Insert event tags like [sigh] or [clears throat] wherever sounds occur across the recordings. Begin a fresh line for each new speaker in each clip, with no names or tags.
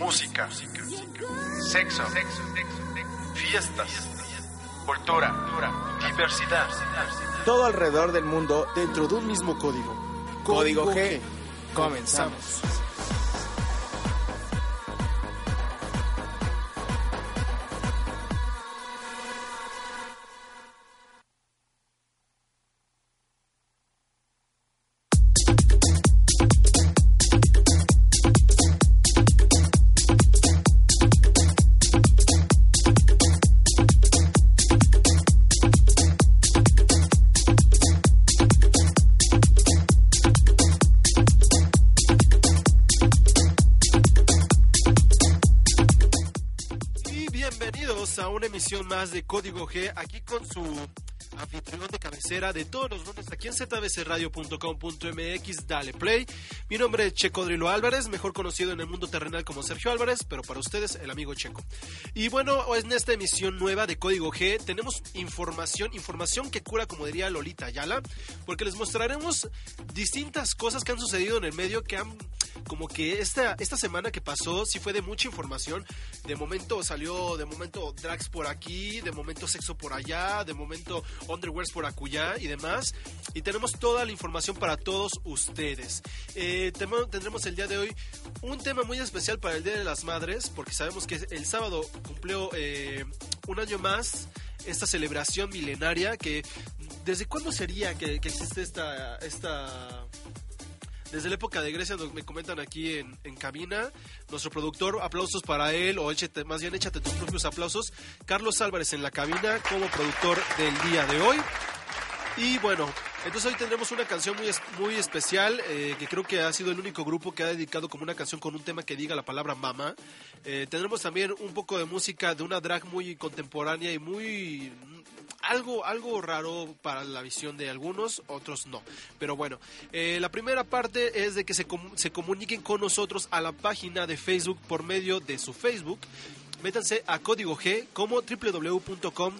música, sexo, fiestas, cultura, diversidad.
Todo alrededor del mundo dentro de un mismo código. Código G. Comenzamos.
Código G, aquí con su anfitrión de cabecera de todos los lunes aquí en zbcradio.com.mx, dale play. Mi nombre es Checo Drilo Álvarez, mejor conocido en el mundo terrenal como Sergio Álvarez, pero para ustedes el amigo Checo. Y bueno, en esta emisión nueva de Código G tenemos información, información que cura como diría Lolita Ayala, porque les mostraremos distintas cosas que han sucedido en el medio que han como que esta, esta semana que pasó sí fue de mucha información. De momento salió, de momento drags por aquí, de momento sexo por allá, de momento underwears por acullá y demás. Y tenemos toda la información para todos ustedes. Eh, tendremos el día de hoy un tema muy especial para el Día de las Madres, porque sabemos que el sábado cumplió eh, un año más esta celebración milenaria que desde cuándo sería que, existe esta esta desde la época de Grecia, me comentan aquí en, cabina. Nuestro productor, aplausos para él, o más bien échate tus propios aplausos. Carlos Álvarez en la cabina como productor del día de hoy. Y bueno, entonces hoy tendremos una canción muy, muy especial, eh, que creo que ha sido el único grupo que ha dedicado como una canción con un tema que diga la palabra mama. Eh, tendremos también un poco de música de una drag muy contemporánea y muy algo, algo raro para la visión de algunos, otros no. Pero bueno, eh, la primera parte es de que se, se comuniquen con nosotros a la página de Facebook por medio de su Facebook. Métanse a código G como www.com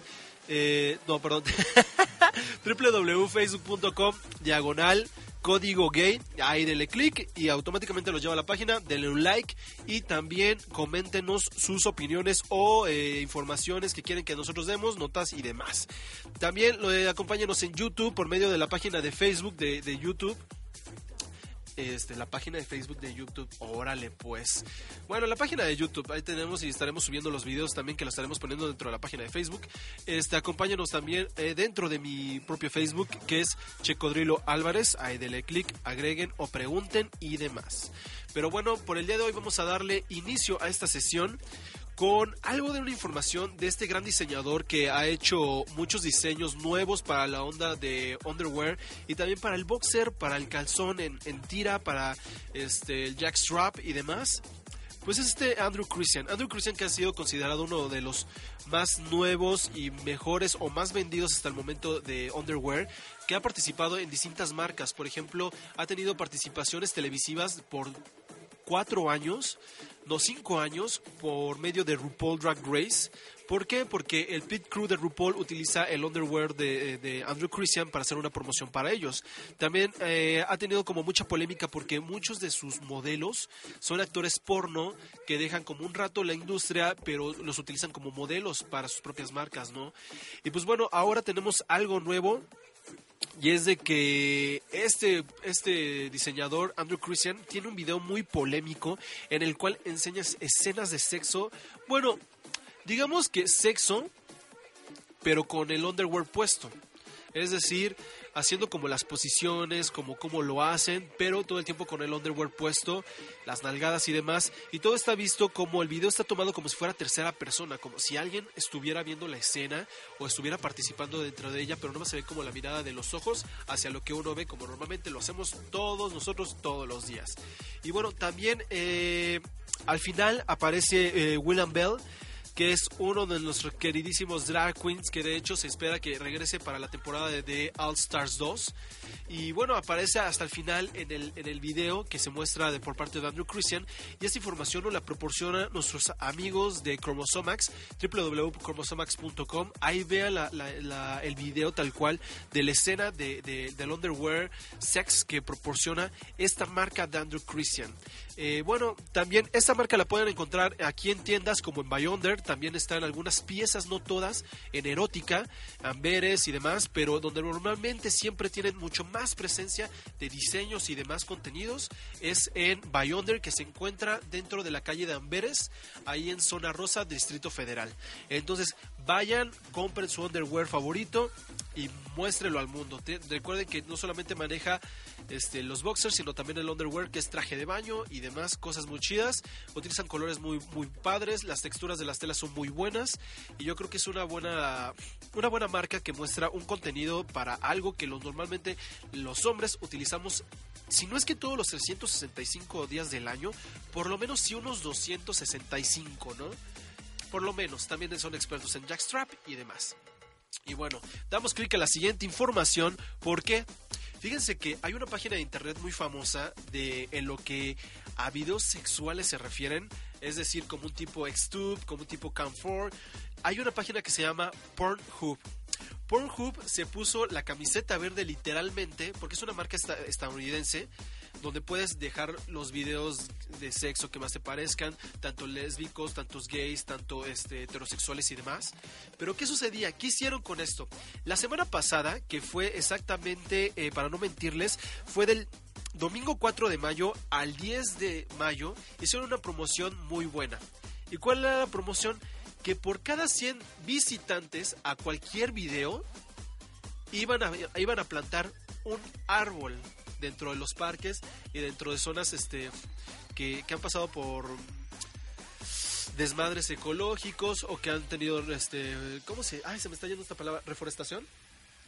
no, perdón, [laughs] [laughs] www.facebook.com diagonal código gay, ahí denle clic y automáticamente los lleva a la página, denle un like y también coméntenos sus opiniones o eh, informaciones que quieren que nosotros demos, notas y demás. También lo, eh, acompáñenos en YouTube por medio de la página de Facebook de, de YouTube este, la página de Facebook de YouTube. Órale, pues. Bueno, la página de YouTube, ahí tenemos y estaremos subiendo los videos también que los estaremos poniendo dentro de la página de Facebook. Este, acompáñanos también eh, dentro de mi propio Facebook, que es Checodrilo Álvarez. Ahí denle clic, agreguen o pregunten y demás. Pero bueno, por el día de hoy vamos a darle inicio a esta sesión con algo de una información de este gran diseñador que ha hecho muchos diseños nuevos para la onda de underwear y también para el boxer, para el calzón en, tira, para este, el jackstrap y demás. Pues es este Andrew Christian. Andrew Christian que ha sido considerado uno de los más nuevos y mejores o más vendidos hasta el momento de underwear, que ha participado en distintas marcas. Por ejemplo, ha tenido participaciones televisivas por cuatro años no cinco años por medio de RuPaul Drag Race. ¿Por qué? Porque el pit crew de RuPaul utiliza el underwear de, Andrew Christian para hacer una promoción para ellos. También eh, ha tenido como mucha polémica porque muchos de sus modelos son actores porno que dejan como un rato la industria, pero los utilizan como modelos para sus propias marcas, ¿no? Y pues bueno, ahora tenemos algo nuevo y es de que este, este diseñador, Andrew Christian, tiene un video muy polémico en el cual enseña escenas de sexo. Bueno, digamos que sexo, pero con el underwear puesto. Es decir, haciendo como las posiciones, como cómo lo hacen, pero todo el tiempo con el underwear puesto, las nalgadas y demás. Y todo está visto como el video está tomado como si fuera tercera persona, como si alguien estuviera viendo la escena o estuviera participando dentro de ella, pero no más se ve como la mirada de los ojos hacia lo que uno ve, como normalmente lo hacemos todos nosotros todos los días. Y bueno, también eh, al final aparece eh, William Bell que es uno de nuestros queridísimos drag queens, que de hecho se espera que regrese para la temporada de, All Stars 2. Y bueno, aparece hasta el final en el, en el video que se muestra de, por parte de Andrew Christian. Y esta información nos la proporciona nuestros amigos de Chromosomax, www.chromosomax.com. Ahí vean el video tal cual de la escena de, del underwear sex que proporciona esta marca de Andrew Christian. Eh, bueno, también esta marca la pueden encontrar aquí en tiendas como en Beyonder, también están algunas piezas, no todas, en erótica, amberes y demás, pero donde normalmente siempre tienen mucho más presencia de diseños y demás contenidos es en Beyonder que se encuentra dentro de la calle de Amberes, ahí en zona rosa, Distrito Federal. Entonces, vayan, compren su underwear favorito y muéstrelo al mundo. recuerden que no solamente maneja este, los boxers, sino también el underwear, que es traje de baño y demás cosas muy chidas. Utilizan colores muy, muy padres, las texturas de las telas son muy buenas y yo creo que es una buena, una buena marca que muestra un contenido para algo que normalmente los hombres utilizamos si no es que todos los 365 días del año, por lo menos sí unos 265, ¿no? Por lo menos, también son expertos en jackstrap y demás. Y bueno, damos clic a la siguiente información porque fíjense que hay una página de internet muy famosa de en lo que a videos sexuales se refieren, es decir, como un tipo Xtube, como un tipo Cam4. Hay una página que se llama Pornhub. Pornhub se puso la camiseta verde literalmente porque es una marca estadounidense donde puedes dejar los videos de sexo que más te parezcan, tanto lésbicos, tantos gays, tanto este, heterosexuales y demás. Pero ¿qué sucedía? ¿Qué hicieron con esto? La semana pasada, que fue exactamente, eh, para no mentirles, fue del domingo 4 de mayo al 10 de mayo, hicieron una promoción muy buena. ¿Y cuál era la promoción? Que por cada 100 visitantes a cualquier video, iban a, iban a plantar un árbol dentro de los parques y dentro de zonas este, que, han pasado por desmadres ecológicos o que han tenido este cómo se ay se me está yendo esta palabra reforestación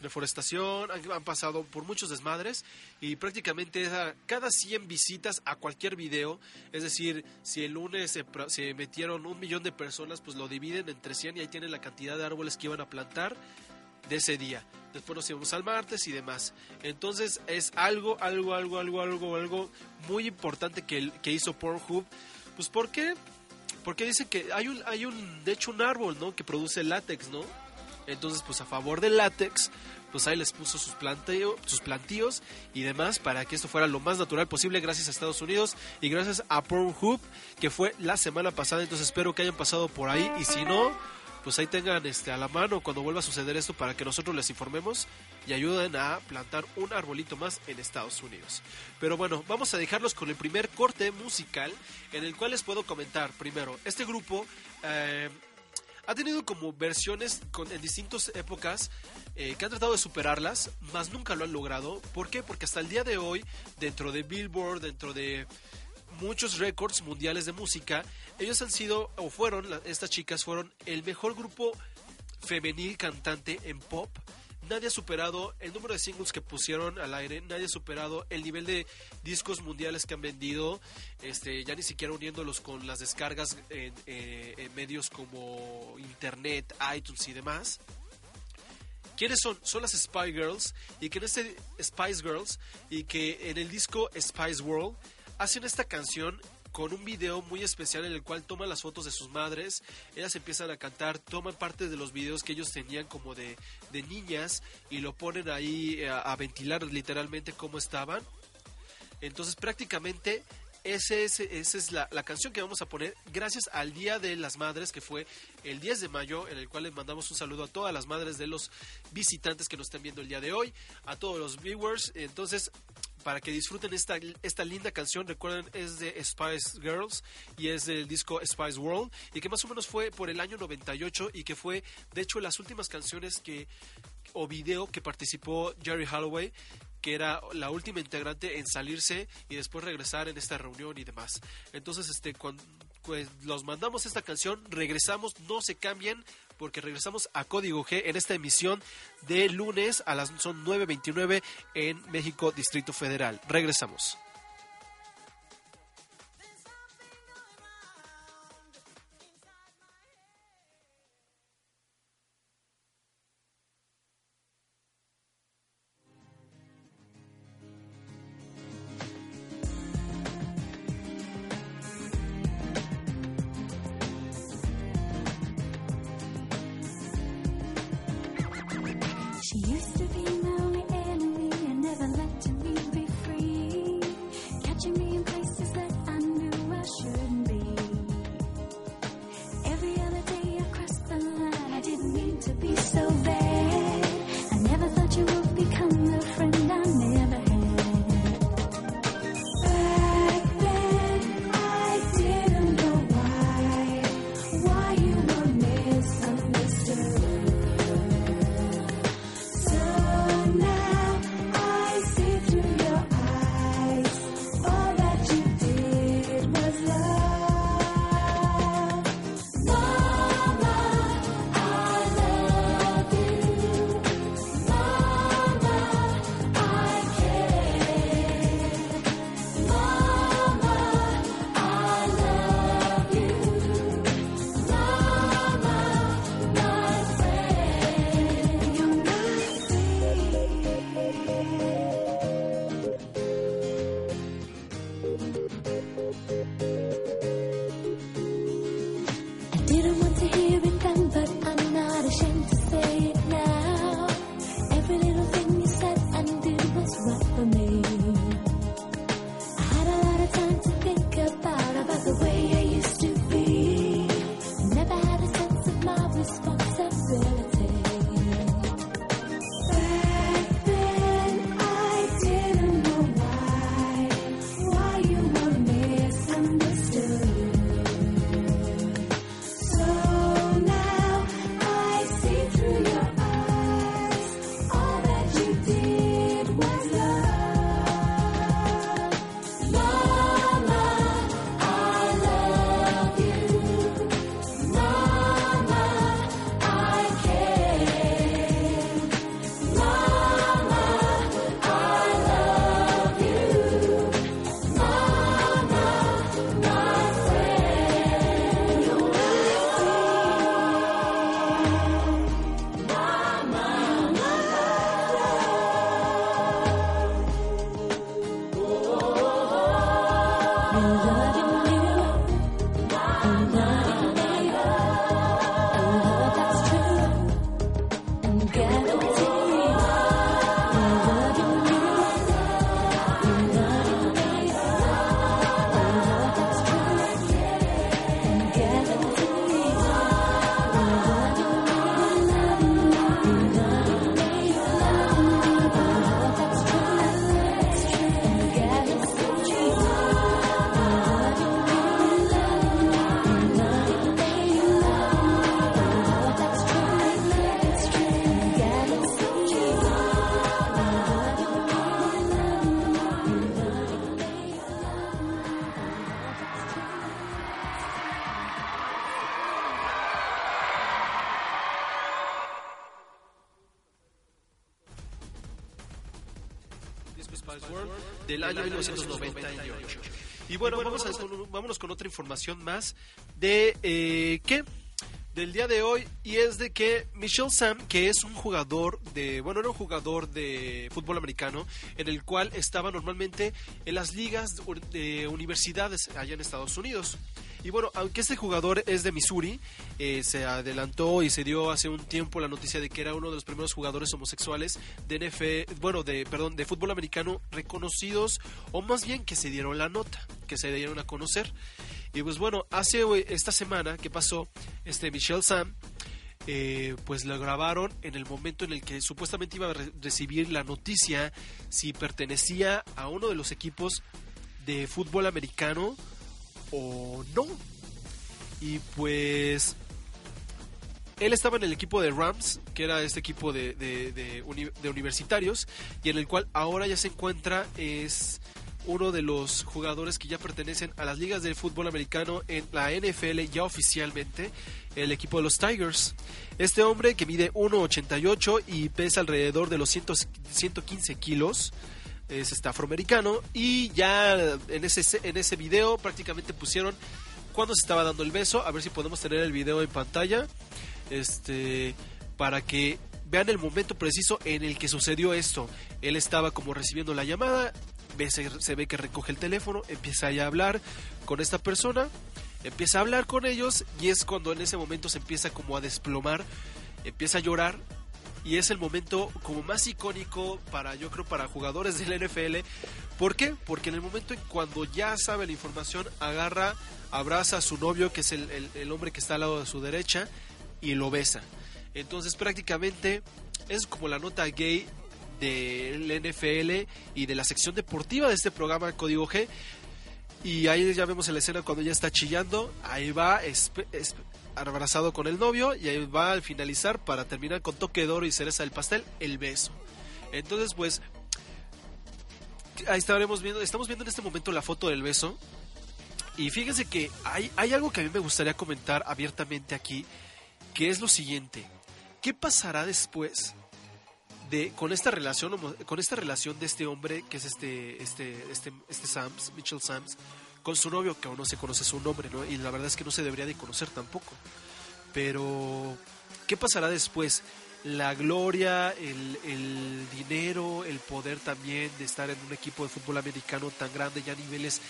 reforestación han, pasado por muchos desmadres y prácticamente cada 100 visitas a cualquier video es decir si el lunes se, se metieron un millón de personas pues lo dividen entre 100 y ahí tienen la cantidad de árboles que iban a plantar de ese día. Después nos íbamos al martes y demás. Entonces es algo, algo, algo, algo, algo, algo muy importante que, que hizo Pornhub. Pues ¿por qué? Porque dice que hay un, hay un, de hecho un árbol, ¿no? Que produce látex, ¿no? Entonces, pues a favor del látex, pues ahí les puso sus, planteo, sus plantíos y demás para que esto fuera lo más natural posible gracias a Estados Unidos y gracias a Pornhub que fue la semana pasada. Entonces espero que hayan pasado por ahí y si no, pues ahí tengan este a la mano cuando vuelva a suceder esto para que nosotros les informemos y ayuden a plantar un arbolito más en Estados Unidos. Pero bueno, vamos a dejarlos con el primer corte musical en el cual les puedo comentar primero, este grupo eh, ha tenido como versiones con, en distintas épocas eh, que han tratado de superarlas, mas nunca lo han logrado. ¿Por qué? Porque hasta el día de hoy, dentro de Billboard, dentro de muchos récords mundiales de música. Ellos han sido, o fueron, estas chicas fueron el mejor grupo femenil cantante en pop. Nadie ha superado el número de singles que pusieron al aire, nadie ha superado el nivel de discos mundiales que han vendido, este, ya ni siquiera uniéndolos con las descargas en, eh, en medios como Internet, iTunes y demás. ¿Quiénes son? Son las Spice Girls y que en este Spice Girls y que en el disco Spice World hacen esta canción con un video muy especial en el cual toman las fotos de sus madres, ellas empiezan a cantar, toman parte de los videos que ellos tenían como de, niñas y lo ponen ahí eh, a, ventilar literalmente cómo estaban. Entonces prácticamente ese, esa es la, la, canción que vamos a poner gracias al Día de las Madres, que fue el 10 de mayo, en el cual les mandamos un saludo a todas las madres de los visitantes que nos están viendo el día de hoy, a todos los viewers. Entonces, para que disfruten esta, esta linda canción. Recuerden, es de Spice Girls y es del disco Spice World y que más o menos fue por el año 98 y que fue, de hecho, las últimas canciones que o video que participó Jerry Holloway que era la última integrante en salirse y después regresar en esta reunión y demás. Entonces, este, cuando, pues, los mandamos esta canción, regresamos, no se cambien, porque regresamos a Código G en esta emisión de lunes a las son 9.29 en México, Distrito Federal. Regresamos. Con otra información más de eh, qué del día de hoy y es de que Michelle Sam, que es un jugador de, bueno, era un jugador de fútbol americano en el cual estaba normalmente en las ligas de universidades allá en Estados Unidos. Y bueno, aunque este jugador es de Missouri, eh, se adelantó y se dio hace un tiempo la noticia de que era uno de los primeros jugadores homosexuales de NFL, bueno, de perdón, de fútbol americano reconocidos o más bien que se dieron la nota, que se dieron a conocer. Y pues bueno, hace esta semana que pasó, este Michelle Sam eh, pues lo grabaron en el momento en el que supuestamente iba a recibir la noticia si pertenecía a uno de los equipos de fútbol americano o no. Y pues él estaba en el equipo de Rams, que era este equipo de, de, universitarios, y en el cual ahora ya se encuentra, es uno de los jugadores que ya pertenecen a las ligas del fútbol americano en la NFL ya oficialmente, el equipo de los Tigers. Este hombre que mide 1,88 y pesa alrededor de los 115 kilos, es este afroamericano y ya en ese en ese video prácticamente pusieron cuando se estaba dando el beso, a ver si podemos tener el video en pantalla. Este para que vean el momento preciso en el que sucedió esto. Él estaba como recibiendo la llamada, se, se ve que recoge el teléfono, empieza a hablar con esta persona, empieza a hablar con ellos y es cuando en ese momento se empieza como a desplomar, empieza a llorar y es el momento como más icónico para yo creo para jugadores del NFL. ¿Por qué? Porque en el momento en cuando ya sabe la información agarra, abraza a su novio que es el, hombre que está al lado de su derecha y lo besa. Entonces prácticamente es como la nota gay del NFL y de la sección deportiva de este programa Código G. Y ahí ya vemos en la escena cuando ya está chillando. Ahí va, abrazado con el novio y ahí va al finalizar para terminar con toque de oro y cereza del pastel, el beso. Entonces, pues, ahí estaremos viendo, estamos viendo en este momento la foto del beso. Y fíjense que hay, hay algo que a mí me gustaría comentar abiertamente aquí, que es lo siguiente. ¿Qué pasará después de con esta relación con esta relación de este hombre que es este este este este Sams, Mitchell Sams con su novio, que aún no se conoce su nombre, ¿no? Y la verdad es que no se debería de conocer tampoco. Pero, ¿qué pasará después? La gloria, el, el dinero, el poder también de estar en un equipo de fútbol americano tan grande, ya a niveles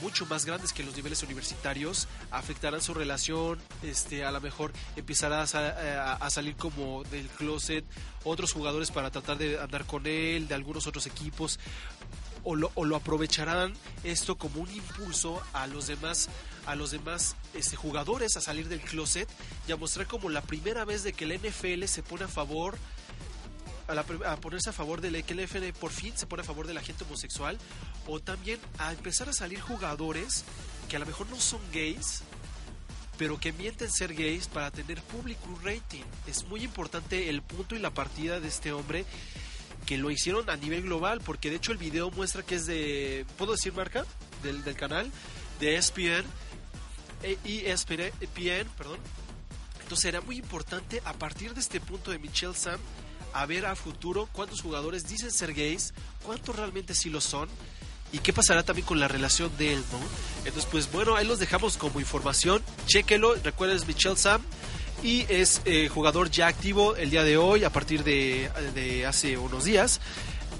mucho más grandes que los niveles universitarios afectarán su relación este a lo mejor empezará a, a, salir como del closet otros jugadores para tratar de andar con él de algunos otros equipos o lo, aprovecharán esto como un impulso a los demás a los demás este, jugadores a salir del closet y a mostrar como la primera vez de que el NFL se pone a favor a, ponerse a favor de que el NFL por fin se pone a favor de la gente homosexual o también a empezar a salir jugadores que a lo mejor no son gays pero que mienten ser gays para tener público rating. Es muy importante el punto y la partida de este hombre que lo hicieron a nivel global, porque de hecho el video muestra que es de, ¿puedo decir marca? Del, del canal, de ESPN, ESPN, perdón. Entonces será muy importante a partir de este punto de Michelle Sam a ver a futuro cuántos jugadores dicen ser gays, cuántos realmente sí lo son y qué pasará también con la relación de él, ¿no? Entonces, pues bueno, ahí los dejamos como información, chéquelo, recuerden Michelle Sam y es eh, jugador ya activo el día de hoy, a partir de, hace unos días,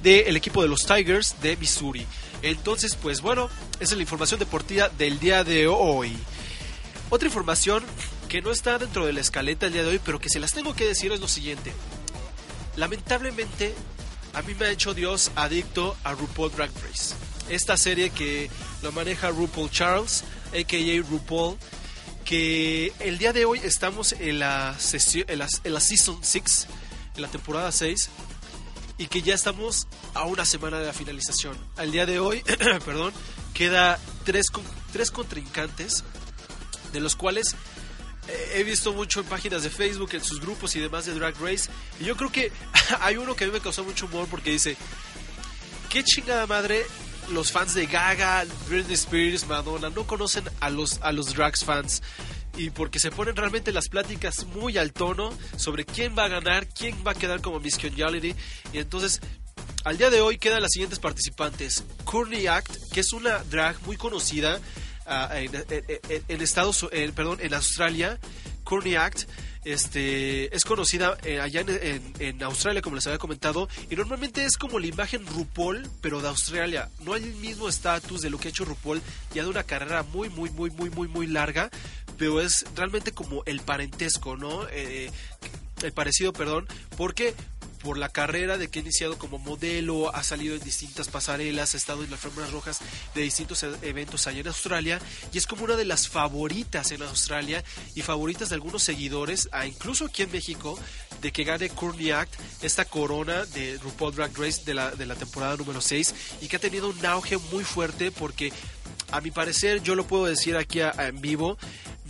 del equipo de los Tigers de Missouri. Entonces, pues bueno, esa es la información deportiva del día de hoy. Otra información que no está dentro de la escaleta el día de hoy, pero que se las tengo que decir es lo siguiente. Lamentablemente, a mí me ha hecho Dios adicto a RuPaul Drag Race. Esta serie que lo maneja RuPaul Charles, a.k.a. RuPaul, que el día de hoy estamos en la, sesión, en la, Season 6, en la temporada 6, y que ya estamos a una semana de la finalización. Al día de hoy, [clears throat] perdón, queda tres, tres contrincantes, de los cuales eh, he visto mucho en páginas de Facebook, en sus grupos y demás de Drag Race. Y yo creo que [laughs] hay uno que a mí me causó mucho humor porque dice, qué chingada madre los fans de Gaga, Britney Spears, Madonna no conocen a los, a los drags fans. Y porque se ponen realmente las pláticas muy al tono sobre quién va a ganar, quién va a quedar como Miss Congeniality. Y entonces, al día de hoy quedan las siguientes participantes. Courtney Act, que es una drag muy conocida ah, en, Estados, perdón, en Australia. Courtney Act este, es conocida eh, allá en, Australia, como les había comentado, y normalmente es como la imagen RuPaul, pero de Australia. No hay el mismo estatus de lo que ha hecho RuPaul, ya de una carrera muy, muy, muy, muy, muy, muy larga, pero es realmente como el parentesco, ¿no? Eh, el parecido, perdón, porque por la carrera de que ha iniciado como modelo, ha salido en distintas pasarelas, ha estado en las alfombras rojas de distintos e-, eventos allá en Australia y es como una de las favoritas en Australia y favoritas de algunos seguidores, a incluso aquí en México, de que gane Courtney Act esta corona de RuPaul Drag Race de la, de la temporada número 6 y que ha tenido un auge muy fuerte porque a mi parecer, yo lo puedo decir aquí en vivo,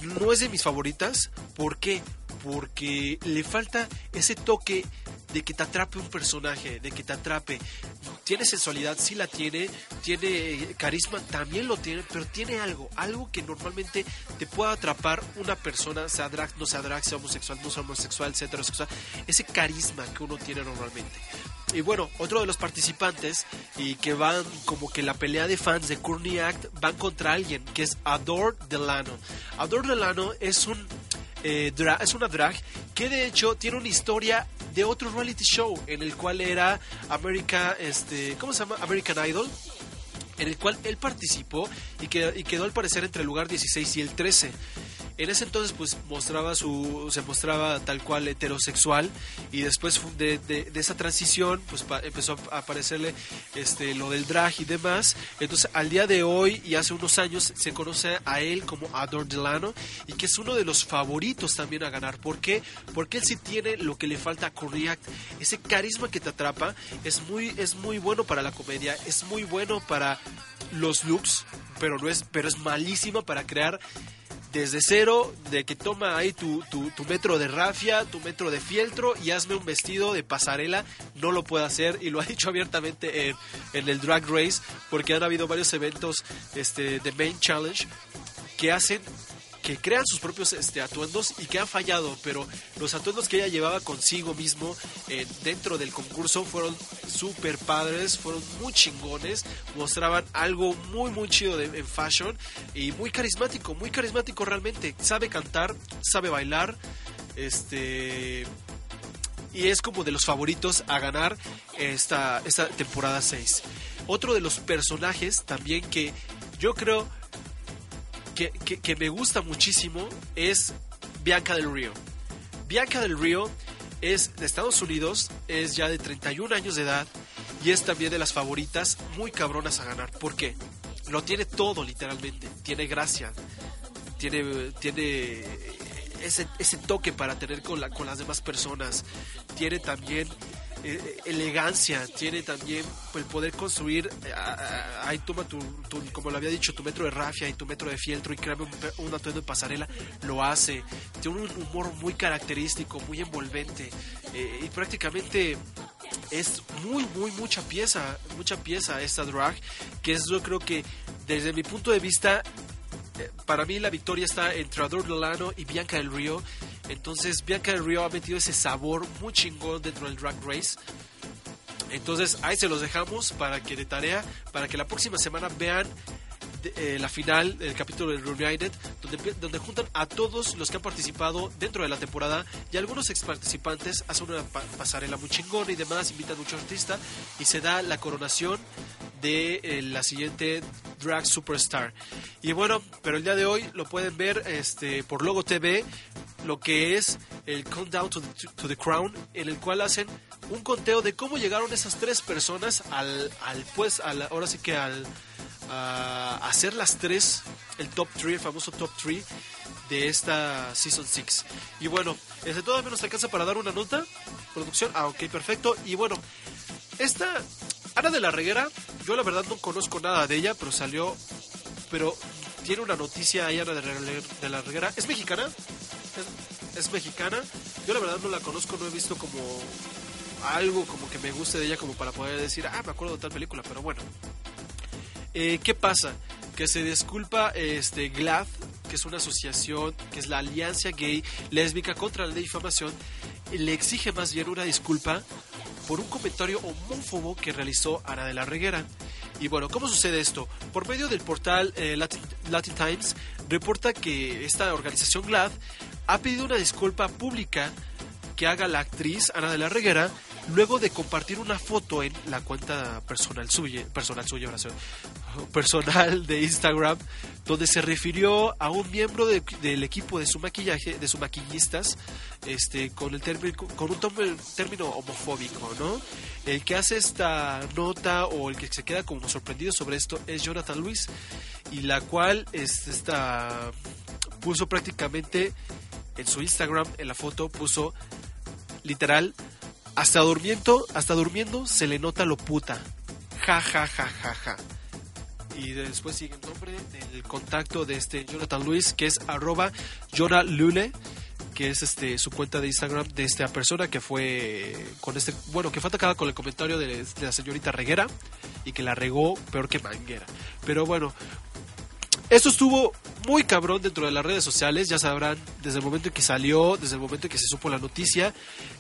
no es de mis favoritas. ¿Por qué? Porque le falta ese toque de que te atrape un personaje, de que te atrape. Tiene sensualidad, sí la tiene, tiene carisma, también lo tiene, pero tiene algo, algo que normalmente te pueda atrapar una persona, sea drag, no sea drag, sea homosexual, no sea homosexual, sea heterosexual, ese carisma que uno tiene normalmente. Y bueno, otro de los participantes y que van como que la pelea de fans de Courtney Act van contra alguien que es Adore Delano. Adore Delano es un eh, es una drag que de hecho tiene una historia de otro reality show en el cual era America, este, ¿cómo se llama? American Idol en el cual él participó y, y quedó al parecer entre el lugar 16 y el 13 en ese entonces pues mostraba su se mostraba tal cual heterosexual y después de, esa transición pues empezó a aparecerle este lo del drag y demás. Entonces al día de hoy y hace unos años se conoce a él como Ador Delano y que es uno de los favoritos también a ganar. ¿por qué? porque él sí tiene lo que le falta a Correact ese carisma que te atrapa es muy es muy bueno para la comedia es muy bueno para los looks pero no es pero es malísimo para crear desde cero, de que toma ahí tu, tu, metro de rafia, tu metro de fieltro y hazme un vestido de pasarela, no lo puede hacer y lo ha [laughs] dicho abiertamente en, en el Drag Race, porque han habido varios eventos este, de Main Challenge que hacen que crean sus propios este, atuendos y que han fallado, pero los atuendos que ella llevaba consigo mismo eh, dentro del concurso fueron súper padres, fueron muy chingones, mostraban algo muy muy chido de, en fashion y muy carismático, muy carismático realmente, sabe cantar, sabe bailar, este y es como de los favoritos a ganar esta, esta temporada 6. Otro de los personajes también que yo creo que, me gusta muchísimo es Bianca del Río. Bianca del Río es de Estados Unidos, es ya de 31 años de edad y es también de las favoritas muy cabronas a ganar. ¿Por qué? Lo tiene todo literalmente. Tiene gracia, tiene, tiene ese, ese toque para tener con, la, con las demás personas. Tiene también eh, elegancia, tiene también el poder construir, eh, ahí toma tu, como lo había dicho, tu metro de rafia y tu metro de fieltro y crea un, atuendo de pasarela, lo hace, tiene un humor muy característico, muy envolvente eh, y prácticamente es muy, muy, mucha pieza, mucha pieza esta drag, que es yo creo que desde mi punto de vista para mí la victoria está entre Ador Lolano y Bianca del Río. Entonces Bianca del Río ha metido ese sabor muy chingón dentro del Drag Race. Entonces ahí se los dejamos para que de tarea, para que la próxima semana vean eh, la final del capítulo de Reunited, donde, donde juntan a todos los que han participado dentro de la temporada y algunos ex participantes hacen una pasarela muy chingona y demás, invitan muchos artistas y se da la coronación de eh, la siguiente Drag Superstar. Y bueno, pero el día de hoy lo pueden ver este, por Logo TV, lo que es el Countdown to the, to the Crown, en el cual hacen un conteo de cómo llegaron esas tres personas al, al pues, al, ahora sí que al a hacer las tres, el top 3, el famoso top 3 de esta Season 6. Y bueno, este todavía nos alcanza para dar una nota, producción, ah, ok, perfecto. Y bueno, esta Ana de la Reguera, yo la verdad no conozco nada de ella, pero salió, pero tiene una noticia ahí Ana de la Reguera. ¿Es mexicana? ¿Es, es mexicana. Yo la verdad no la conozco, no he visto como algo como que me guste de ella como para poder decir, ah, me acuerdo de tal película, pero bueno. Eh, ¿Qué pasa? Que se disculpa este GLAD, que es una asociación, que es la Alianza Gay Lésbica contra la Difamación, le exige más bien una disculpa por un comentario homófobo que realizó Ana de la Reguera. Y bueno, ¿cómo sucede esto? Por medio del portal eh, Latin, Latin Times, reporta que esta organización GLAD ha pedido una disculpa pública que haga la actriz Ana de la Reguera luego de compartir una foto en la cuenta personal suya, personal suya, sí, [laughs] personal de Instagram, donde se refirió a un miembro de- del equipo de su maquillaje, de sus maquillistas, este, con el término, con un término homofóbico, ¿no? El que hace esta nota o el que se queda como sorprendido sobre esto es Jonathan Luis, y la cual es esta puso prácticamente en su Instagram, en la foto, puso literal hasta durmiendo, hasta durmiendo se le nota lo puta. Ja ja ja ja ja. Y después sigue el nombre del contacto de este Jonathan Luis, que es arroba Jonah Lule, que es este su cuenta de Instagram de esta persona que fue con este, bueno, que fue atacada con el comentario de, de la señorita Reguera y que la regó peor que manguera. Pero bueno, esto estuvo muy cabrón dentro de las redes sociales, ya sabrán, desde el momento en que salió, desde el momento en que se supo la noticia,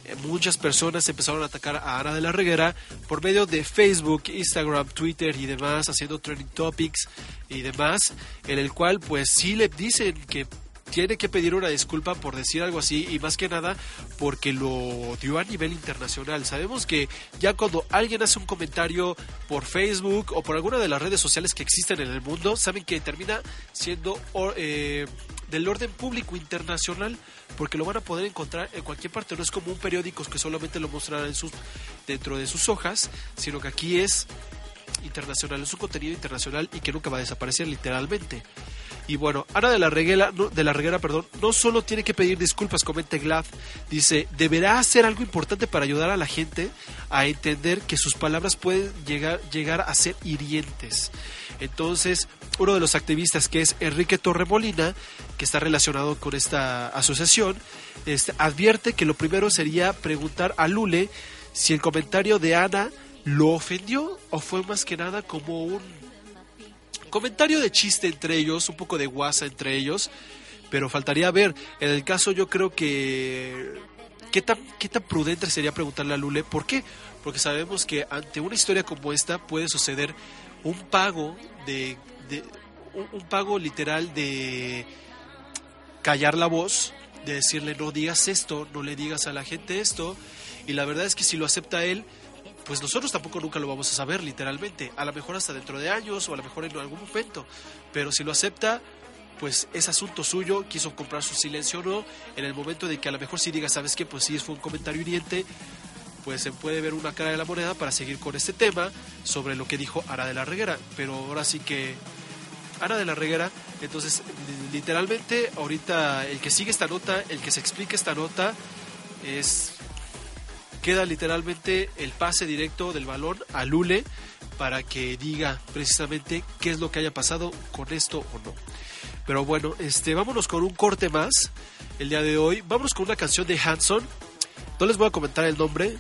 eh, muchas personas empezaron a atacar a Ana de la Reguera por medio de Facebook, Instagram, Twitter y demás, haciendo trending topics y demás, en el cual pues sí le dicen que tiene que pedir una disculpa por decir algo así y más que nada porque lo dio a nivel internacional. Sabemos que ya cuando alguien hace un comentario por Facebook o por alguna de las redes sociales que existen en el mundo, saben que termina siendo eh, del orden público internacional porque lo van a poder encontrar en cualquier parte. No es como un periódico que solamente lo mostrará en sus, dentro de sus hojas, sino que aquí es internacional, es un contenido internacional y que nunca va a desaparecer literalmente. Y bueno, Ana de la Reguera, no, de la Reguera, perdón, no solo tiene que pedir disculpas, comenta Glad, dice, deberá hacer algo importante para ayudar a la gente a entender que sus palabras pueden llegar, llegar a ser hirientes. Entonces, uno de los activistas que es Enrique Torremolina, que está relacionado con esta asociación, este, advierte que lo primero sería preguntar a Lule si el comentario de Ana lo ofendió o fue más que nada como un comentario de chiste entre ellos, un poco de guasa entre ellos, pero faltaría ver. En el caso yo creo que qué tan qué tan prudente sería preguntarle a Lule, ¿por qué? Porque sabemos que ante una historia como esta puede suceder un pago de, un pago literal de callar la voz, de decirle no digas esto, no le digas a la gente esto, y la verdad es que si lo acepta él, pues nosotros tampoco nunca lo vamos a saber literalmente, a lo mejor hasta dentro de años o a lo mejor en algún momento, pero si lo acepta, pues es asunto suyo, quiso comprar su silencio o no, en el momento de que a lo mejor sí diga, sabes qué, pues sí, fue un comentario hiriente, pues se puede ver una cara de la moneda para seguir con este tema sobre lo que dijo Ara de la Reguera, pero ahora sí que Ana de la Reguera. Entonces, li- literalmente, ahorita el que sigue esta nota, el que se explica esta nota, es. Queda literalmente el pase directo del balón a Lule para que diga precisamente qué es lo que haya pasado con esto o no. Pero bueno, este, vámonos con un corte más el día de hoy. Vámonos con una canción de Hanson. No les voy a comentar el nombre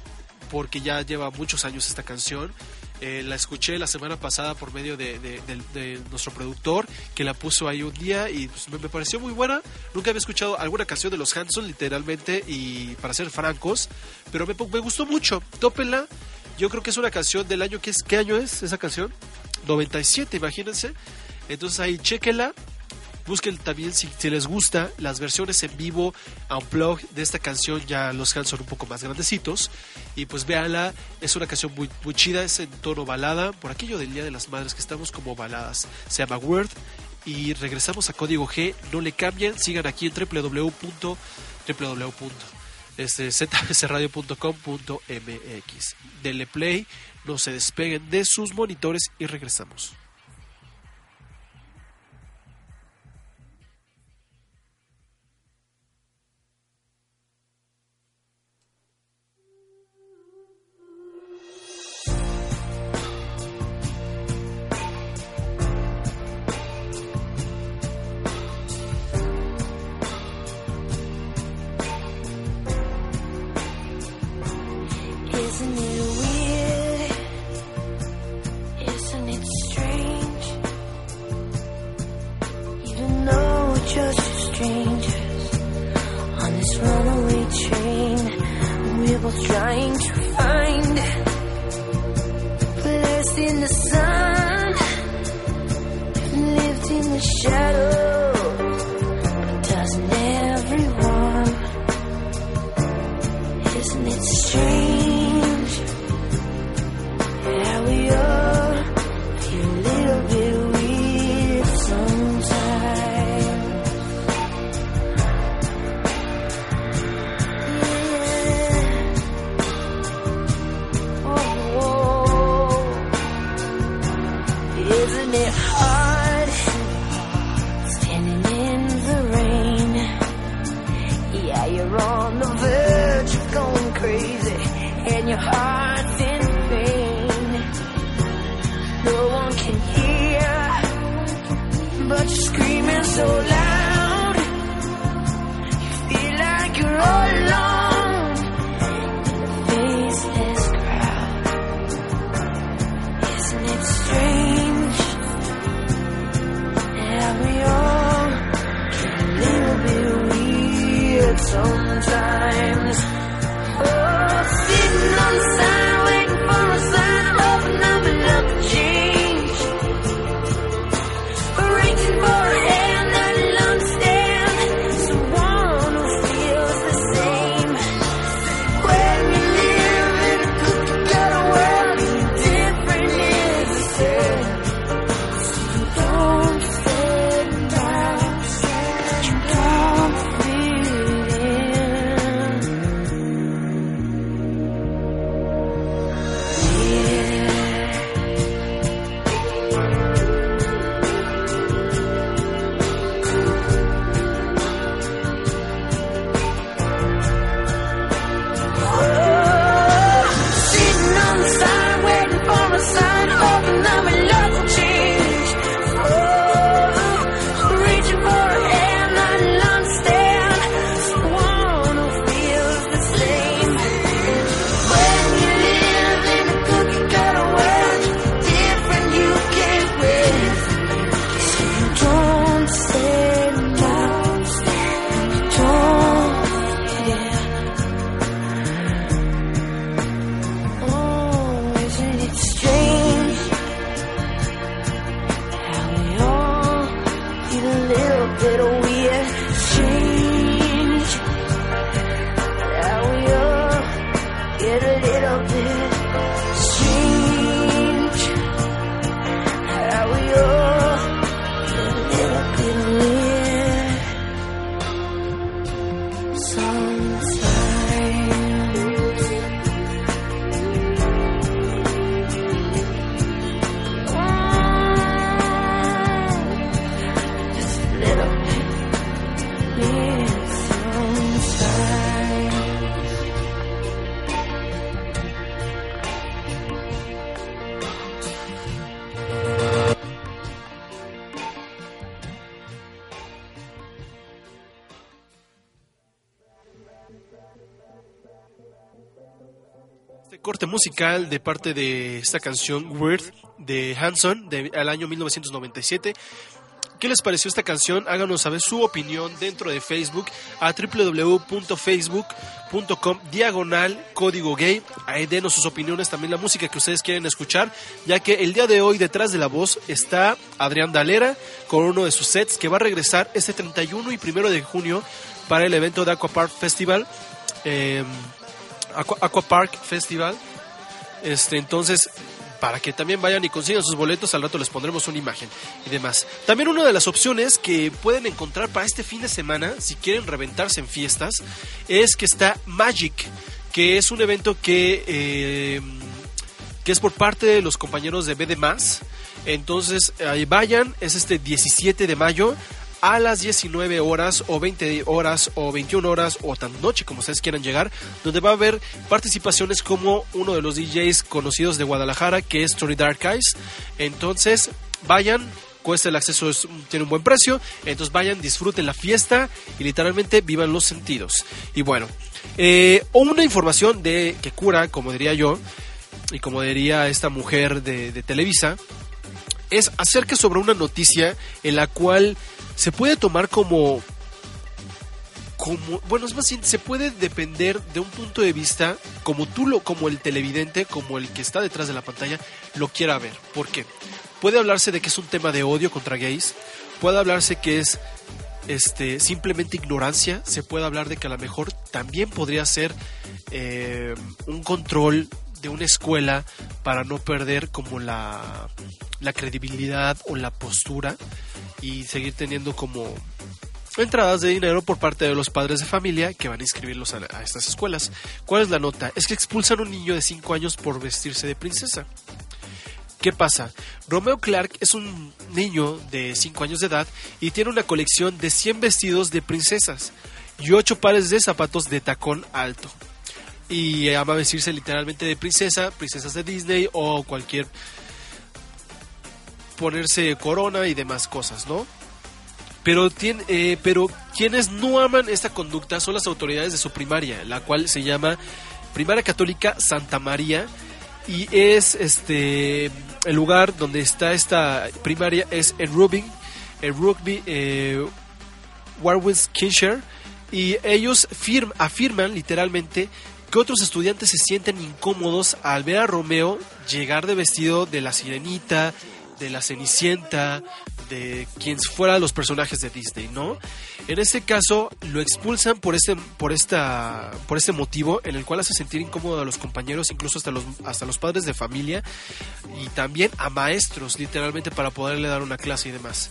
porque ya lleva muchos años esta canción. Eh, la escuché la semana pasada por medio de, de- nuestro productor que la puso ahí un día y pues, me, pareció muy buena. Nunca había escuchado alguna canción de los Hanson literalmente y para ser francos, pero me, me gustó mucho. Tópenla. Yo creo que es una canción del año que es ¿qué año es esa canción? 97, imagínense. Entonces ahí chéquela
Busquen también si, les gusta las versiones en vivo a un blog de esta canción. Ya los Hans son un poco más grandecitos. Y pues véanla, es una canción muy, muy chida, es en tono balada. Por aquello del Día de las Madres que estamos como baladas. Se llama Word. Y regresamos a código G. No le cambien, sigan aquí en www. www este, zbcradio.com.mx. Dele play, no se despeguen de sus monitores y regresamos.
trying to find Blessed in the sun, lived in the
shadow. musical de parte de esta canción Weird de Hanson del de, año 1997.
¿Qué les pareció esta canción? Háganos saber su opinión dentro de Facebook a www.facebook.com diagonal código gay. Ahí denos sus opiniones, también la música que ustedes quieren escuchar, ya que el día de hoy detrás de la voz está Adrián Dalera con uno de sus sets que va a regresar este 31 y 1 de junio para el evento de Aquapark Festival. Eh, Aquapark Festival este, entonces, para que también vayan y consigan sus boletos, al rato les pondremos una imagen y demás. También una de las opciones que pueden encontrar para este fin de semana, si quieren reventarse en fiestas, es que está Magic, que es un evento que, eh, que es por parte de los compañeros de BD Entonces, ahí vayan, es este 17 de mayo a las 19 horas o 20 horas o 21 horas o tan noche como ustedes quieran llegar, donde va a haber participaciones como uno de los DJs conocidos de Guadalajara, que es Tony Dark Eyes. Entonces, vayan, cuesta el acceso, es- tiene un buen precio, entonces vayan, disfruten la fiesta y literalmente vivan los sentidos. Y bueno, eh, una información de que cura, como diría yo, y como diría esta mujer de Televisa, es acerca sobre una noticia en la cual se puede tomar como como bueno es más bien se puede depender de un punto de vista como tú lo como el televidente como el que está detrás de la pantalla lo quiera ver ¿por qué? puede hablarse de que es un tema de odio contra gays puede hablarse que es este simplemente ignorancia se puede hablar de que a lo mejor también podría ser eh, un control de una escuela para no perder como la, la credibilidad o la postura y seguir teniendo como entradas de dinero por parte de los padres de familia que van a inscribirlos a, estas escuelas. ¿Cuál es la nota? Es que expulsan a un niño de 5 años por vestirse de princesa. ¿Qué pasa? Romeo Clark es un niño de 5 años de edad y tiene una colección de 100 vestidos de princesas y 8 pares de zapatos de tacón alto. Y ama vestirse literalmente de princesa, princesas de Disney o cualquier ponerse corona y demás cosas, ¿no? Pero, tiene, eh, pero quienes no aman esta conducta son las autoridades de su primaria, la cual se llama Primaria Católica Santa María y es este el lugar donde está esta primaria es en Rugby, en Rugby, eh, Warwickshire y ellos firm- afirman literalmente que otros estudiantes se sienten incómodos al ver a Romeo llegar de vestido de la sirenita, de la cenicienta, de quien fuera los personajes de Disney, ¿no? En este caso lo expulsan por este, por esta, por este motivo, en el cual hace sentir incómodo a los compañeros, incluso hasta los, hasta los padres de familia y también a maestros, literalmente para poderle dar una clase y demás.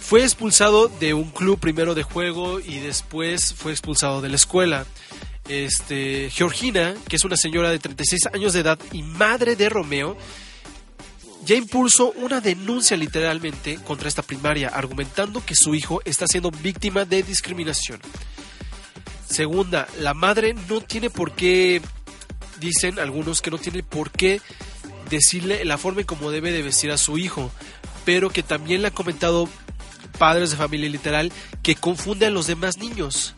Fue expulsado de un club primero de juego y después fue expulsado de la escuela. Este, Georgina, que es una señora de 36 años de edad y madre de Romeo, ya impulsó una denuncia literalmente contra esta primaria, argumentando que su hijo está siendo víctima de discriminación. Segunda, la madre no tiene por qué, dicen algunos que no tiene por qué decirle la forma en cómo debe de vestir a su hijo, pero que también le ha comentado padres de familia literal que confunde a los demás niños.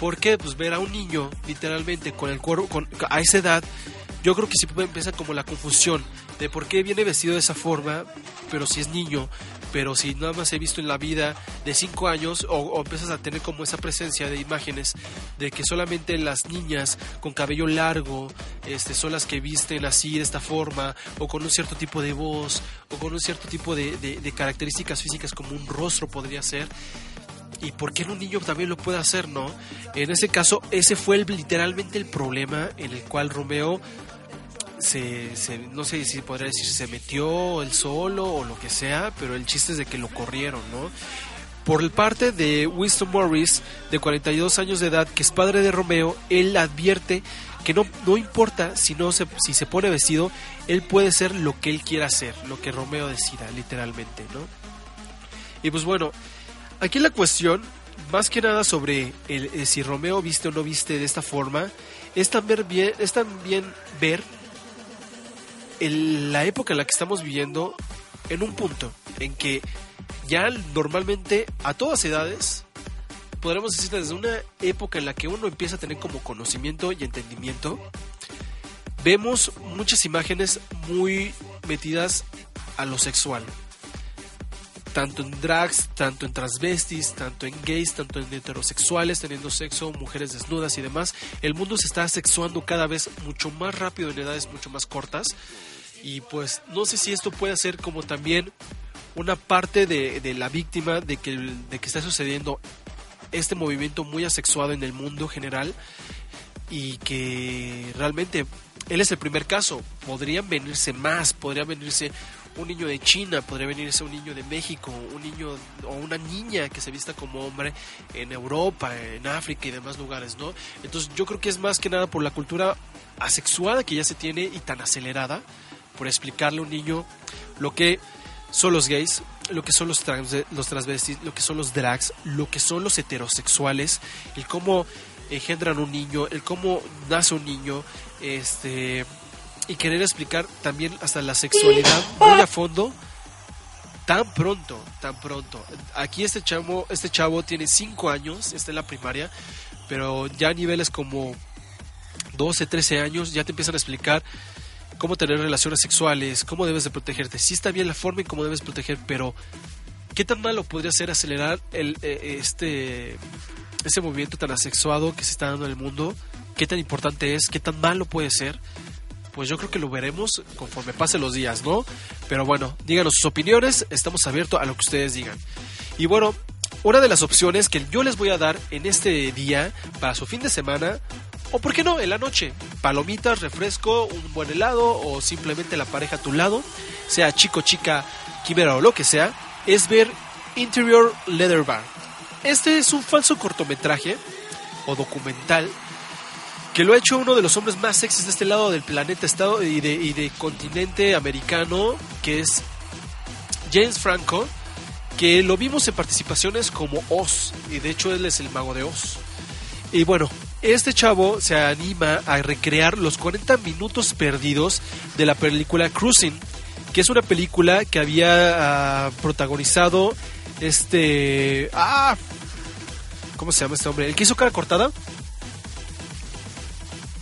¿Por qué? Pues ver a un niño literalmente con el cuerpo con, a esa edad, yo creo que sí empezar como la confusión de por qué viene vestido de esa forma, pero si es niño, pero si nada más he visto en la vida de 5 años o, o empiezas a tener como esa presencia de imágenes de que solamente las niñas con cabello largo este, son las que visten así de esta forma o con un cierto tipo de voz o con un cierto tipo de características físicas como un rostro podría ser y por qué un niño también lo puede hacer, ¿no? En ese caso, ese fue el- literalmente el problema en el cual Romeo se, no sé si podría decir se metió él solo o lo que sea, pero el chiste es de que lo corrieron, ¿no? Por el parte de Winston Morris, de 42 años de edad, que es padre de Romeo, él advierte que no, no importa si, no se, si se pone vestido, él puede ser lo que él quiera hacer, lo que Romeo decida, literalmente, ¿no? Y pues bueno, aquí la cuestión, más que nada sobre el, eh, si Romeo viste o no viste de esta forma, es también, bien, es también ver la época en la que estamos viviendo en un punto en que ya normalmente a todas edades podremos decir desde una época en la que uno empieza a tener como conocimiento y entendimiento vemos muchas imágenes muy metidas a lo sexual tanto en drags, tanto en transvestis, tanto en gays, tanto en heterosexuales, teniendo sexo, mujeres desnudas y demás. El mundo se está sexuando cada vez mucho más rápido en edades mucho más cortas. Y pues no sé si esto puede ser como también una parte de, la víctima de que, está sucediendo este movimiento muy asexuado en el mundo general y que realmente él es el primer caso. Podrían venirse más, podría venirse un niño de China, podría venirse un niño de México, un niño o una niña que se vista como hombre en Europa, en África y demás lugares, ¿no? Entonces yo creo que es más que nada por la cultura asexuada que ya se tiene y tan acelerada, por explicarle a un niño lo que son los gays, lo que son los, trans, los transvestis, lo que son los drags, lo que son los heterosexuales, el cómo engendran un niño, el cómo nace un niño, este y querer explicar también hasta la sexualidad muy a fondo tan pronto, tan pronto. Aquí este chavo, este chavo tiene 5 años, está en la primaria, pero ya a niveles como 12, 13 años ya te empiezan a explicar cómo tener relaciones sexuales, cómo debes de protegerte. Sí está bien la forma en cómo debes proteger, pero ¿qué tan malo podría ser acelerar el, eh, este, ese movimiento tan asexuado que se está dando en el mundo? ¿Qué tan importante es? ¿Qué tan malo puede ser? Pues yo creo que lo veremos conforme pasen los días, ¿no? Pero bueno, díganos sus opiniones, estamos abiertos a lo que ustedes digan. Y bueno, una de las opciones que yo les voy a dar en este día para su fin de semana o por qué no, en la noche. Palomitas, refresco, un buen helado o simplemente la pareja a tu lado, sea chico, chica, quimera o lo que sea, es ver Interior Leather Bar. Este es un falso cortometraje o documental que lo ha hecho uno de los hombres más sexys de este lado del planeta estado y de, y de continente americano, que es James Franco, que lo vimos en participaciones como Oz, y de hecho él es el mago de Oz. Y bueno, este chavo se anima a recrear los 40 minutos perdidos de la película Cruising, que es una película que había ah, protagonizado este... Ah, ¿Cómo se llama este hombre? El que hizo cara cortada.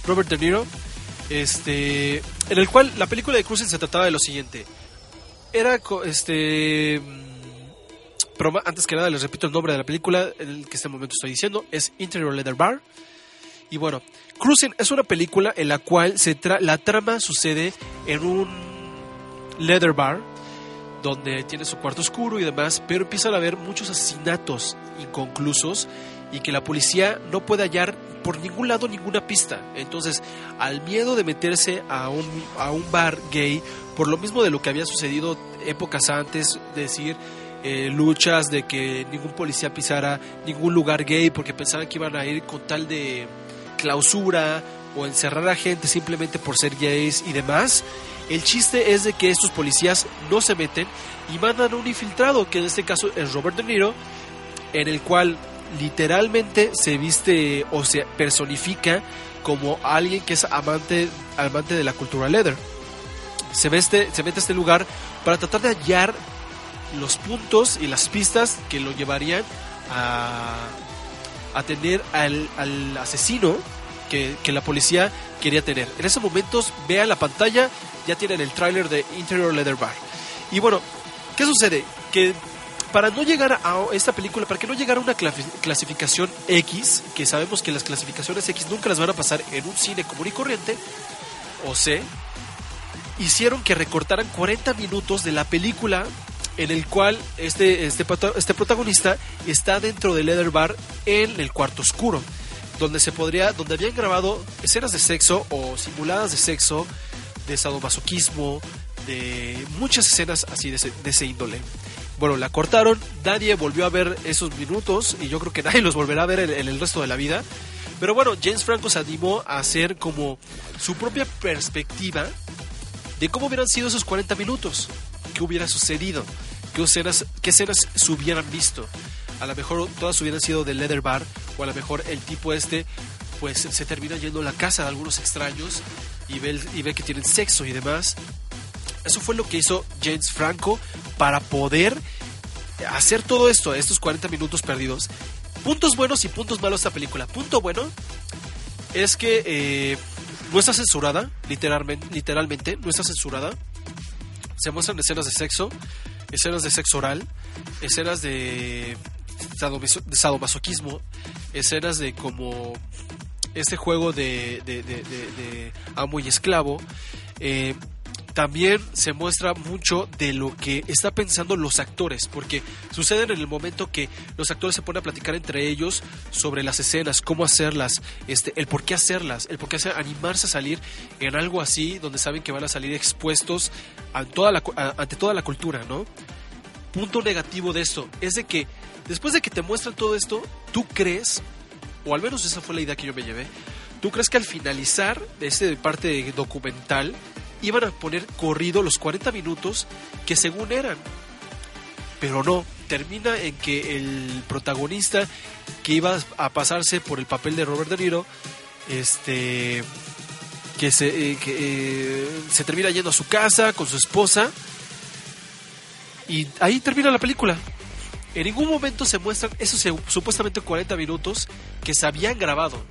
Robert De Niro. Este, en el cual la película de Cruising se trataba de lo siguiente. Era este mm, antes que nada les repito el nombre de la película, el que este momento estoy diciendo, es Interior Leather Bar. Y bueno, Cruising es una película en la cual se tra- la trama sucede en un leather bar donde tiene su cuarto oscuro y demás, pero empiezan a haber muchos asesinatos inconclusos y que la policía no puede hallar por ningún lado ninguna pista. Entonces, al miedo de meterse a un, a un bar gay, por lo mismo de lo que había sucedido épocas antes, decir, eh, luchas de que ningún policía pisara ningún lugar gay porque pensaban que iban a ir con tal de clausura o encerrar a gente simplemente por ser gays y demás. El chiste es de que estos policías no se meten y mandan un infiltrado, que en este caso es Robert De Niro, en el cual literalmente se viste o se personifica como alguien que es amante, amante de la cultura leather. Se, veste, se mete a este lugar para tratar de hallar los puntos y las pistas que lo llevarían a, a tener al, asesino que, que la policía quería tener. En esos momentos, vean la pantalla, ya tienen el tráiler de Interior Leather Bar. Y bueno, ¿qué sucede? Que para no llegar a esta película, para que no llegara a una clasi- clasificación X, que sabemos que las clasificaciones X nunca las van a pasar en un cine común y corriente, o C, hicieron que recortaran 40 minutos de la película en el cual este, este, este protagonista está dentro del Leather Bar en el cuarto oscuro, donde se podría, donde habían grabado escenas de sexo o simuladas de sexo, de sadomasoquismo, de muchas escenas así de ese, de ese índole. Bueno, la cortaron, nadie volvió a ver esos minutos y yo creo que [laughs] nadie los volverá a ver en, en el resto de la vida. Pero bueno, James Franco se animó a hacer como su propia perspectiva de cómo hubieran sido esos 40 minutos, qué hubiera sucedido, qué escenas, qué escenas se hubieran visto. A lo mejor todas hubieran sido del Leather Bar, o a lo mejor el tipo este, pues se termina yendo a la casa de algunos extraños y ve, y ve que tienen sexo y demás. Eso fue lo que hizo James Franco para poder hacer todo esto, estos 40 minutos perdidos. Puntos buenos y puntos malos de esta película. Punto bueno es que eh, no está censurada, literalmente, literalmente, no está censurada. Se muestran escenas de sexo. escenas de sexo oral, escenas de, sadomaso- de sadomasoquismo, escenas de como este juego de- de- de amo y esclavo. Eh, también se muestra mucho de lo que está pensando los actores, porque sucede en el momento que los actores se ponen a platicar entre ellos sobre las escenas, cómo hacerlas, este, el por qué hacerlas, el por qué hacer, animarse a salir en algo así, donde saben que van a salir expuestos ante toda la cultura, ¿no? Punto negativo de esto es de que después de que te muestran todo esto, tú crees, o al menos esa fue la idea que yo me llevé, tú crees que al finalizar de este parte documental iban a poner corrido los 40 minutos que según eran. Pero no, termina en que el protagonista que iba a pasarse por el papel de Robert De Niro, este que se, eh, eh, se termina yendo a su casa con su esposa y ahí termina la película. En ningún momento se muestran esos se- supuestamente 40 minutos que se habían grabado.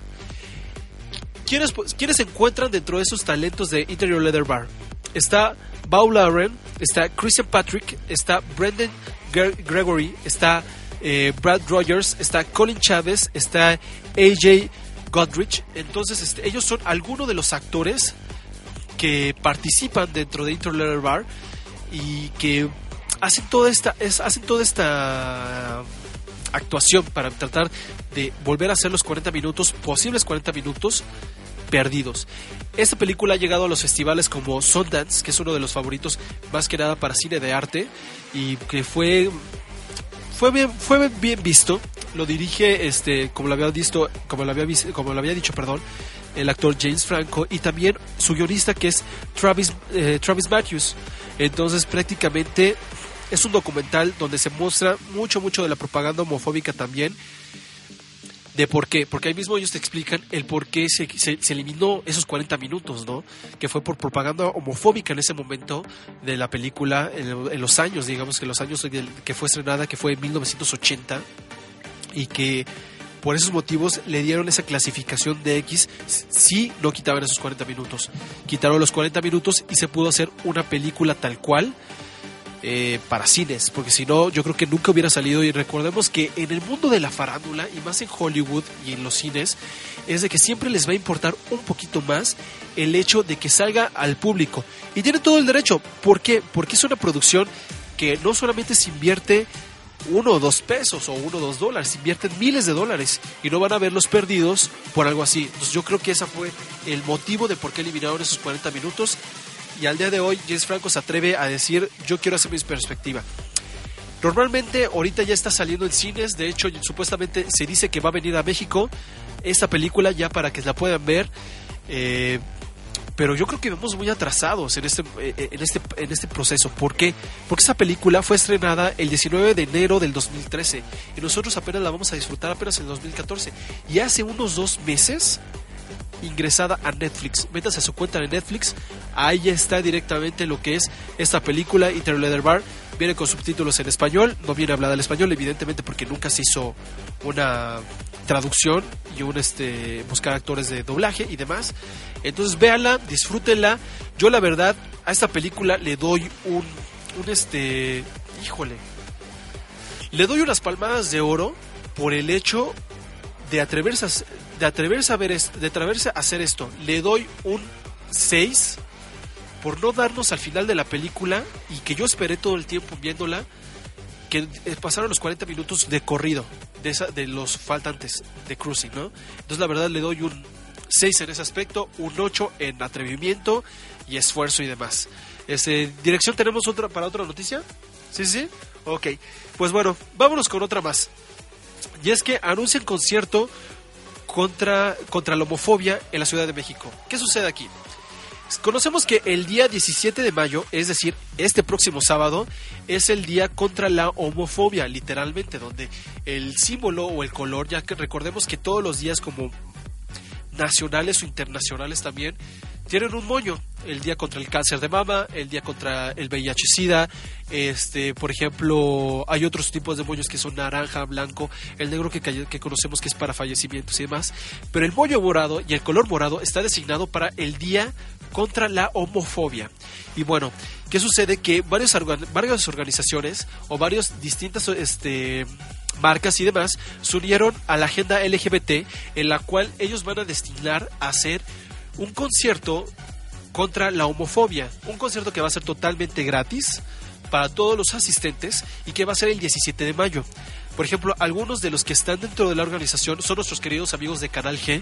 ¿Quiénes, quiénes se encuentran dentro de esos talentos de Interior Leather Bar? Está Paul Lauren, está Christian Patrick, está Brendan Gre- Gregory, está eh, Brad Rogers, está Colin Chávez, está AJ Godrich. Entonces, este, ellos son algunos de los actores que participan dentro de Interior Leather Bar y que hacen toda esta es, hacen toda esta actuación para tratar de volver a hacer los 40 minutos, posibles 40 minutos perdidos. Esta película ha llegado a los festivales como Sundance, que es uno de los favoritos más que nada para cine de arte y que fue fue bien, fue bien visto. Lo dirige este como lo había visto, como lo había vis- como lo había dicho, perdón, el actor James Franco y también su guionista que es Travis eh, Travis Matthews. Entonces, prácticamente es un documental donde se muestra mucho mucho de la propaganda homofóbica también de por qué, porque ahí mismo ellos te explican el por qué se, eliminó esos 40 minutos, ¿no? Que fue por propaganda homofóbica en ese momento de la película, en, en los años, digamos que los años que fue estrenada, que fue en 1980, y que por esos motivos le dieron esa clasificación de X si no quitaban esos 40 minutos. Quitaron los 40 minutos y se pudo hacer una película tal cual eh, para cines, porque si no, yo creo que nunca hubiera salido. Y recordemos que en el mundo de la farándula, y más en Hollywood y en los cines, es de que siempre les va a importar un poquito más el hecho de que salga al público. Y tiene todo el derecho. ¿Por qué? Porque es una producción que no solamente se invierte uno o dos pesos o uno o dos dólares, invierten miles de dólares y no van a verlos perdidos por algo así. Entonces yo creo que ese fue el motivo de por qué eliminaron esos 40 minutos y al día de hoy James Franco se atreve a decir yo quiero hacer mi perspectiva. Normalmente ahorita ya está saliendo en cines, de hecho supuestamente se dice que va a venir a México esta película ya para que la puedan ver. Eh, pero yo creo que vamos muy atrasados en este, eh, en este, en este proceso. ¿Por qué? Porque esa película fue estrenada el 19 de enero del 2013 y nosotros apenas la vamos a disfrutar apenas en 2014. Y hace unos dos meses ingresada a Netflix. Métase a su cuenta de Netflix, ahí está directamente lo que es esta película Inter Leather Bar. Viene con subtítulos en español, no viene hablada el español, evidentemente porque nunca se hizo una traducción y un este buscar actores de doblaje y demás. Entonces véanla, disfrútenla. Yo la verdad a esta película le doy un un este, híjole. Le doy unas palmadas de oro por el hecho de atreverse a, de atreverse a hacer esto. Le doy un 6 por no darnos al final de la película y que yo esperé todo el tiempo viéndola que eh, pasaron los 40 minutos de corrido de los faltantes de cruising, ¿no? Entonces la verdad le doy un 6 en ese aspecto, un 8 en atrevimiento y esfuerzo y demás. Este, dirección tenemos otra para otra noticia? Sí, sí. Ok. Pues bueno, vámonos con otra más. Y es que anuncian concierto contra, contra la homofobia en la Ciudad de México. ¿Qué sucede aquí? Conocemos que el día 17 de mayo, es decir, este próximo sábado, es el día contra la homofobia, literalmente, donde el símbolo o el color, ya que recordemos que todos los días como nacionales o internacionales también tienen un moño. El día contra el cáncer de mama, el día contra el VIH-Sida, este, por ejemplo, hay otros tipos de moños que son naranja, blanco, el negro que, que conocemos que es para fallecimientos y demás. Pero el moño morado y el color morado está designado para el día contra la homofobia. Y bueno, ¿qué sucede? Que varios varias organizaciones o varias distintas este, marcas y demás se unieron a la agenda LGBT en la cual ellos van a destinar a hacer un concierto contra la homofobia. Un concierto que va a ser totalmente gratis para todos los asistentes y que va a ser el 17 de mayo. Por ejemplo, algunos de los que están dentro de la organización son nuestros queridos amigos de Canal G,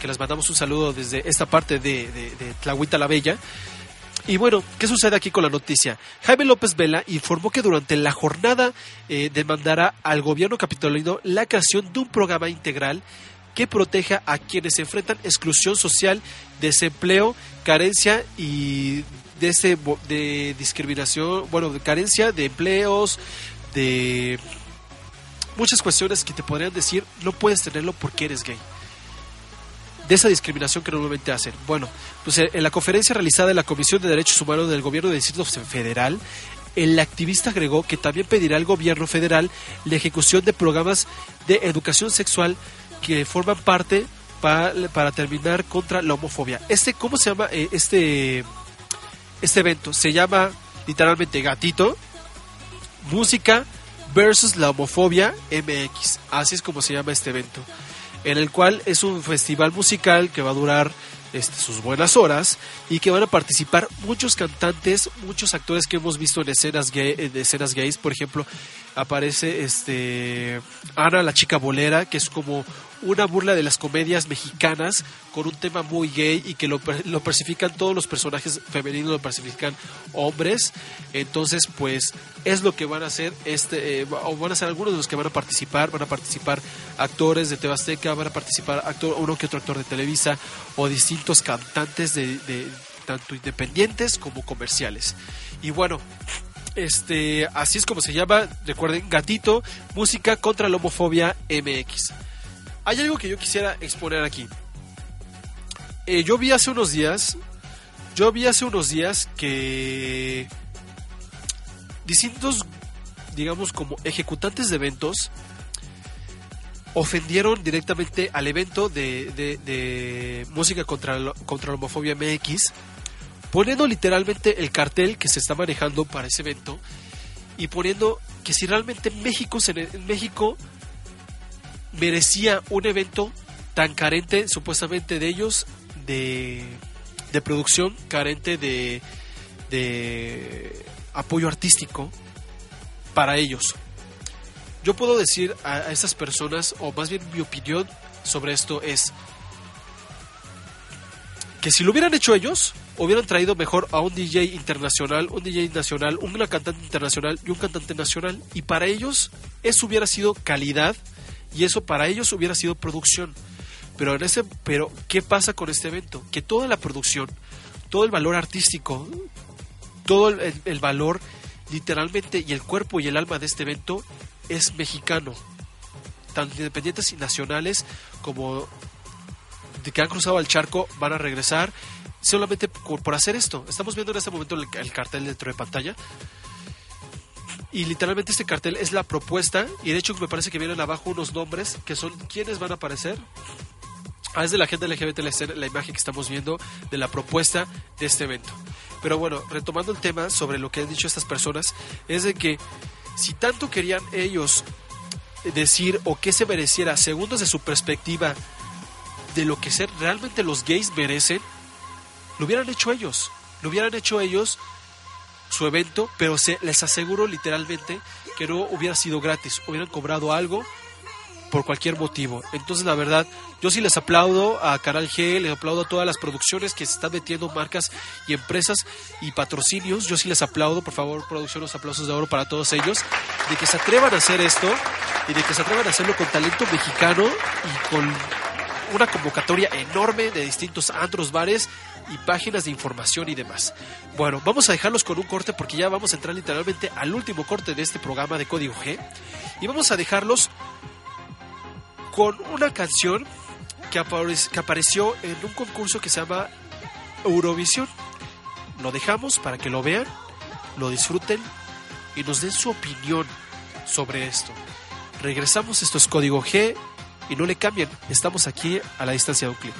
que les mandamos un saludo desde esta parte de, de, de Tlahuita la Bella. Y bueno, ¿qué sucede aquí con la noticia? Jaime López Vela informó que durante la jornada eh, demandará al gobierno capitolino la creación de un programa integral que proteja a quienes enfrentan exclusión social, desempleo, carencia y de, ese, de discriminación, bueno, de carencia de empleos, de muchas cuestiones que te podrían decir no puedes tenerlo porque eres gay de esa discriminación que normalmente hacen. Bueno, pues eh, en la conferencia realizada en la Comisión de Derechos Humanos del Gobierno del Distrito Federal, el activista agregó que también pedirá al gobierno federal la ejecución de programas de educación sexual que forman parte para, terminar contra la homofobia. Este, ¿cómo se llama eh, este, este evento? Se llama literalmente Gatito, Música versus la homofobia MX. Así es como se llama este evento en el cual es un festival musical que va a durar este, sus buenas horas y que van a participar muchos cantantes, muchos actores que hemos visto en escenas escenas gays, por ejemplo, aparece este Ana la chica bolera, que es como una burla de las comedias mexicanas con un tema muy gay y que lo, lo persifican todos los personajes femeninos, lo persifican hombres. Entonces, pues es lo que van a hacer este, eh, o van a ser algunos de los que van a participar, van a participar actores de Tebasteca, van a participar actor, uno que otro actor de Televisa o distintos cantantes de, de tanto independientes como comerciales. Y bueno, este, así es como se llama, recuerden, Gatito, música contra la homofobia MX. Hay algo que yo quisiera exponer aquí. Eh, yo vi hace unos días, yo vi hace unos días que distintos, digamos, como ejecutantes de eventos ofendieron directamente al evento de, música contra, la- contra homofobia MX, poniendo literalmente el cartel que se está manejando para ese evento y poniendo que si realmente México, se México merecía un evento tan carente supuestamente de ellos de, producción, carente de, de apoyo artístico para ellos. Yo puedo decir a, estas personas, o más bien mi opinión sobre esto es que si lo hubieran hecho ellos, hubieran traído mejor a un DJ internacional, un DJ nacional, una cantante internacional y un cantante nacional. Y para ellos eso hubiera sido calidad y eso para ellos hubiera sido producción. Pero en ese, pero ¿qué pasa con este evento? Que toda la producción, todo el valor artístico, todo el, valor literalmente y el cuerpo y el alma de este evento es mexicano. Tanto independientes y nacionales como de que han cruzado el charco van a regresar solamente por, por hacer esto. Estamos viendo en este momento el, el cartel dentro de pantalla. Y literalmente este cartel es la propuesta. Y de hecho me parece que vienen abajo unos nombres que son quienes van a aparecer. Ah, es de la gente LGBT la, imagen que estamos viendo de la propuesta de este evento. Pero bueno, retomando el tema sobre lo que han dicho estas personas, es de que si tanto querían ellos decir o que se mereciera, según desde su perspectiva, de lo que ser realmente los gays merecen, lo hubieran hecho ellos. Lo hubieran hecho ellos su evento, pero se, les aseguro literalmente que no hubiera sido gratis. Hubieran cobrado algo por cualquier motivo. Entonces, la verdad, yo sí les aplaudo a Canal G, les aplaudo a todas las producciones que se están metiendo marcas y empresas y patrocinios. Yo sí les aplaudo, por favor, producción, los aplausos de oro para todos ellos, de que se atrevan a hacer esto y de que se atrevan a hacerlo con talento mexicano y con una convocatoria enorme de distintos antros, bares y páginas de información y demás. Bueno, vamos a dejarlos con un corte porque ya vamos a entrar literalmente al último corte de este programa de Código G y vamos a dejarlos con una canción que, aparec- que apareció en un concurso que se llama Eurovisión. Lo dejamos para que lo vean, lo disfruten y nos den su opinión sobre esto. Regresamos, esto es Código G y no le cambien, estamos aquí a la distancia de un clic.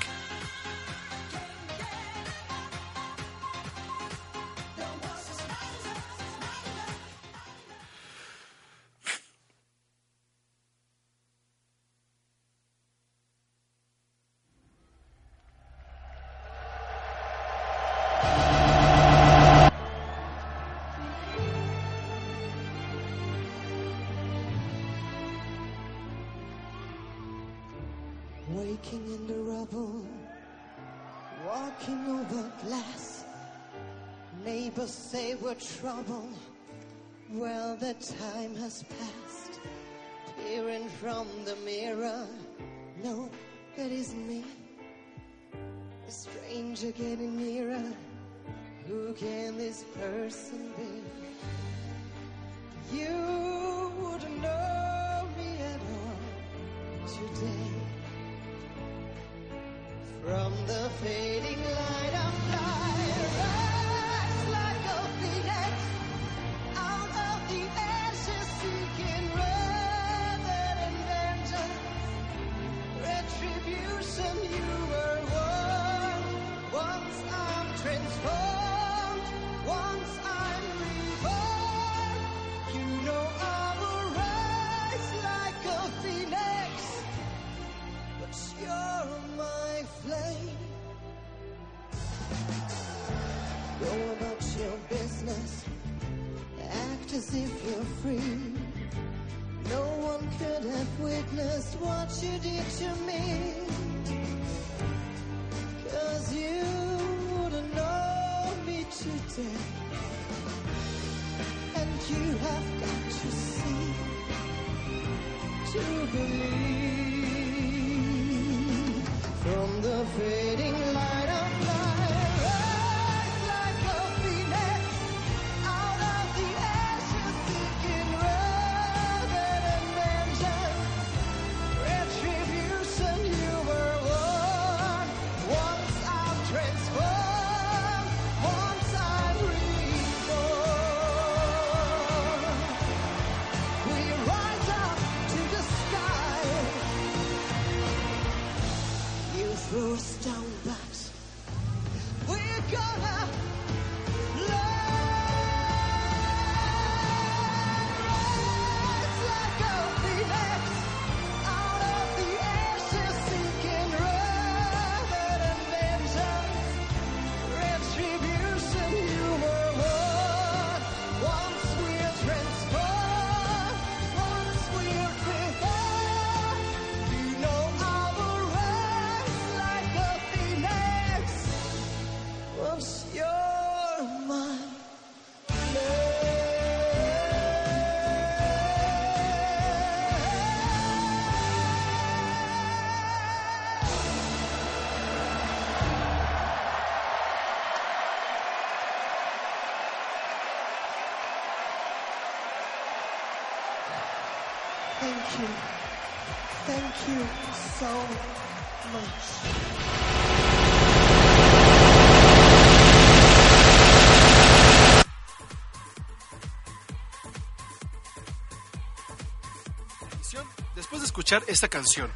Después de escuchar esta canción,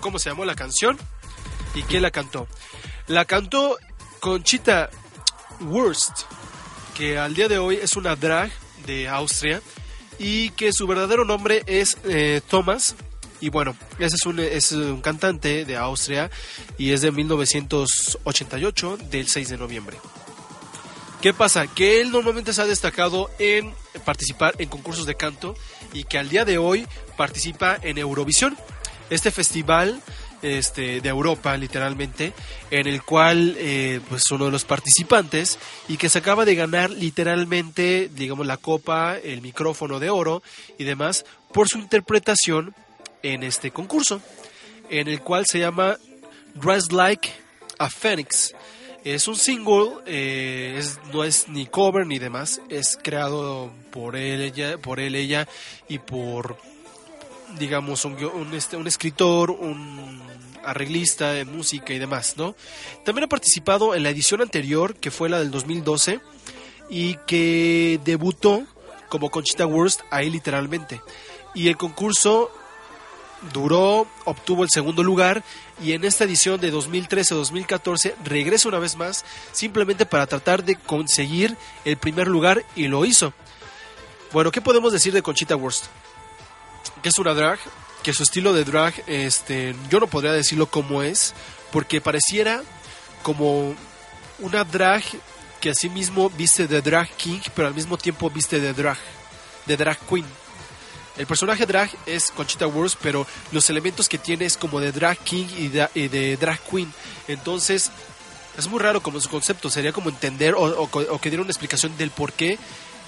¿cómo se llamó la canción? ¿Y quién la cantó? La cantó Conchita Wurst, que al día de hoy es una drag de Austria y que su verdadero nombre es eh, Thomas. Y bueno, ese es un, es un cantante de Austria y es de 1988, del 6 de noviembre. ¿Qué pasa? Que él normalmente se ha destacado en participar en concursos de canto y que al día de hoy participa en Eurovisión, este festival este, de Europa, literalmente, en el cual eh, pues uno de los participantes y que se acaba de ganar literalmente, digamos, la copa, el micrófono de oro y demás por su interpretación en este concurso, en el cual se llama Dress Like a Phoenix. Es un single, eh, no es ni cover ni demás, es creado por él, ella, por él, ella y por, digamos, un, este, un escritor, un arreglista de música y demás, ¿no? También ha participado en la edición anterior, que fue la del 2012, y que debutó como Conchita Wurst ahí literalmente. Y el concurso duró, obtuvo el segundo lugar y en esta edición de 2013-2014 regresa una vez más simplemente para tratar de conseguir el primer lugar y lo hizo. Bueno, ¿qué podemos decir de Conchita Wurst? Que es una drag, que su estilo de drag, este, yo no podría decirlo como es, porque pareciera como una drag que así mismo viste de drag king, pero al mismo tiempo viste de drag, de drag queen. El personaje drag es Conchita Wurst, pero los elementos que tiene es como de drag king y de, drag queen. Entonces, es muy raro como su concepto. Sería como entender o, que diera una explicación del por qué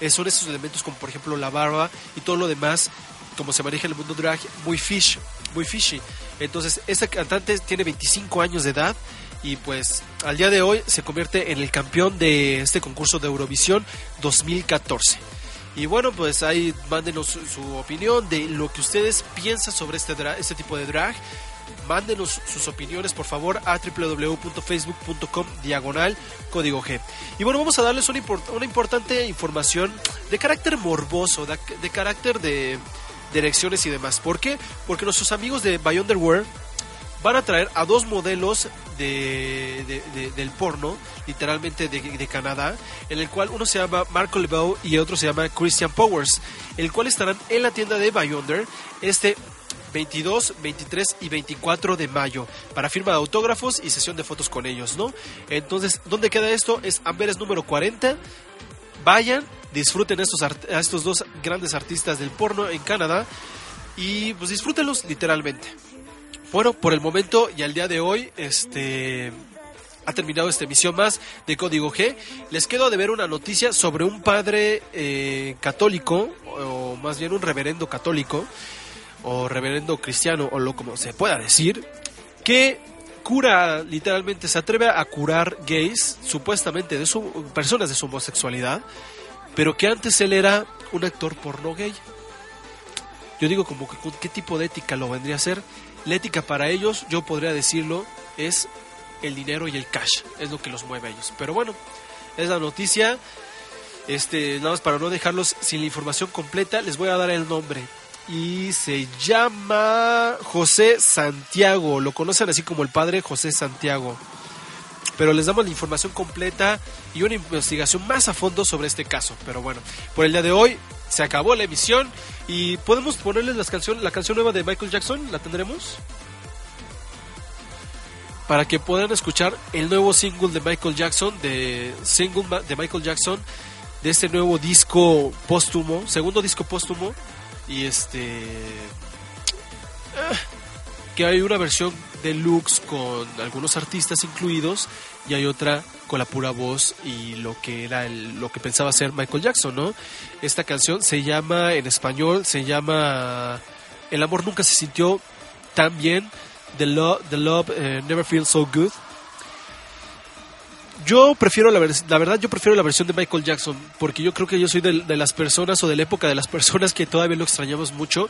son esos elementos como por ejemplo la barba y todo lo demás, como se maneja en el mundo drag, muy fish, muy fishy. Entonces, esta cantante tiene 25 años de edad y pues al día de hoy se convierte en el campeón de este concurso de Eurovisión 2014. Y bueno, pues ahí mándenos su, opinión de lo que ustedes piensan sobre este, este tipo de drag. Mándenos sus opiniones por favor a www.facebook.com diagonal código G. Y bueno, vamos a darles una, una importante información de carácter morboso, de, de carácter de, elecciones y demás. ¿Por qué? Porque nuestros amigos de By Underwear van a traer a dos modelos de, de- de- del porno, literalmente de, Canadá, en el cual uno se llama Marco LeBeau y otro se llama Christian Powers, el cual estarán en la tienda de Beyonder este 22, 23 y 24 de mayo para firma de autógrafos y sesión de fotos con ellos, ¿no? Entonces, ¿dónde queda esto? Es Amberes número 40. Vayan, disfruten a estos, a estos dos grandes artistas del porno en Canadá y pues disfrútenlos literalmente. Bueno, por el momento y al día de hoy, este ha terminado esta emisión más de Código G. Les quedo de ver una noticia sobre un padre eh, católico, o más bien un reverendo católico, o reverendo cristiano, o lo como se pueda decir, que cura, literalmente se atreve a curar gays, supuestamente de su, personas de su homosexualidad, pero que antes él era un actor porno gay. Yo digo como que con qué tipo de ética lo vendría a ser. La ética para ellos, yo podría decirlo, es el dinero y el cash, es lo que los mueve a ellos. Pero bueno, es la noticia. Este, nada más para no dejarlos sin la información completa, les voy a dar el nombre. Y se llama José Santiago. Lo conocen así como el padre José Santiago. Pero les damos la información completa y una investigación más a fondo sobre este caso. Pero bueno, por el día de hoy se acabó la emisión y podemos ponerles las canciones, la canción nueva de Michael Jackson. ¿La tendremos? Para que puedan escuchar el nuevo single de Michael Jackson, de single de Michael Jackson, de este nuevo disco póstumo, segundo disco póstumo. Y este. ah, que hay una versión deluxe con algunos artistas incluidos y hay otra con la pura voz y lo que era lo que pensaba ser Michael Jackson, ¿no? Esta canción se llama en español se llama El amor nunca se sintió tan bien. The love, the love eh, never feels so good. Yo prefiero la, la verdad, yo prefiero la versión de Michael Jackson, porque yo creo que yo soy de, de las personas o de la época de las personas que todavía lo extrañamos mucho.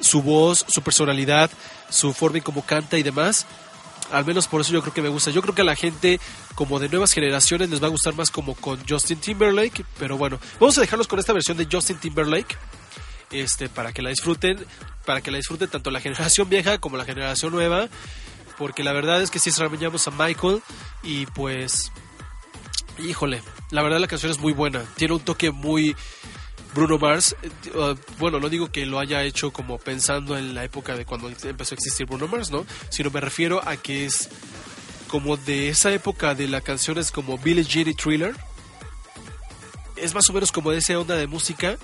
Su voz, su personalidad, su forma en cómo canta y demás. Al menos por eso yo creo que me gusta. Yo creo que a la gente como de nuevas generaciones les va a gustar más como con Justin Timberlake. Pero bueno, vamos a dejarlos con esta versión de Justin Timberlake. Este, para que la disfruten, para que la disfruten tanto la generación vieja como la generación nueva. Porque la verdad es que sí extrañamos a Michael. Y pues Híjole, la verdad la canción es muy buena. Tiene un toque muy Bruno Mars. Eh, uh, bueno, no digo que lo haya hecho como pensando en la época de cuando empezó a existir Bruno Mars, ¿no? Sino me refiero a que es como de esa época de las canciones como Billie Jean y Thriller. Es más o menos como de esa onda de música.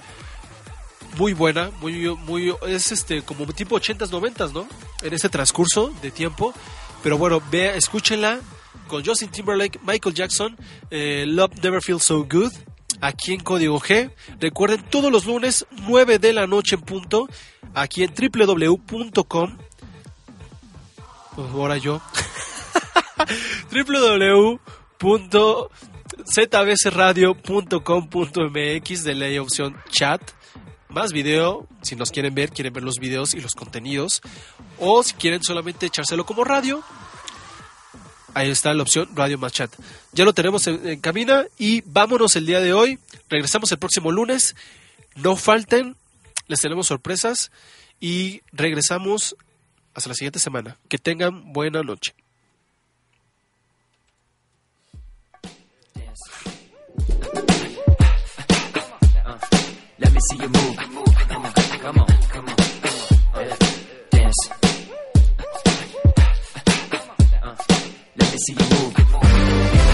Muy buena, muy, muy, es este, como tipo 80s, 90s, ¿no? En ese transcurso de tiempo. Pero bueno, vea, escúchenla con Justin Timberlake, Michael Jackson, eh, Love Never Feels So Good, aquí en Código G. Recuerden, todos los lunes, 9 de la noche en punto, aquí en www.com. Pues ahora yo. [laughs] www.zbsradio.com.mx de la opción chat más video, si nos quieren ver, quieren ver los videos y los contenidos, o si quieren solamente echárselo como radio, ahí está la opción radio más. Ya lo tenemos en, en cabina y vámonos el día de hoy. Regresamos el próximo lunes. No falten, les tenemos sorpresas y regresamos hasta la siguiente semana. Que tengan buena noche.
Let me see you move. Come on, come on, see you move.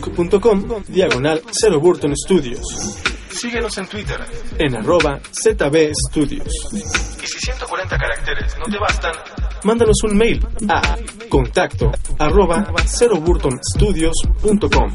facebook.com diagonal Cero Burton Studios.
Síguenos en Twitter
en arroba ZB Studios.
Y si 140 caracteres no te bastan,
mándanos un mail a contacto arroba ceroburtonstudios.com.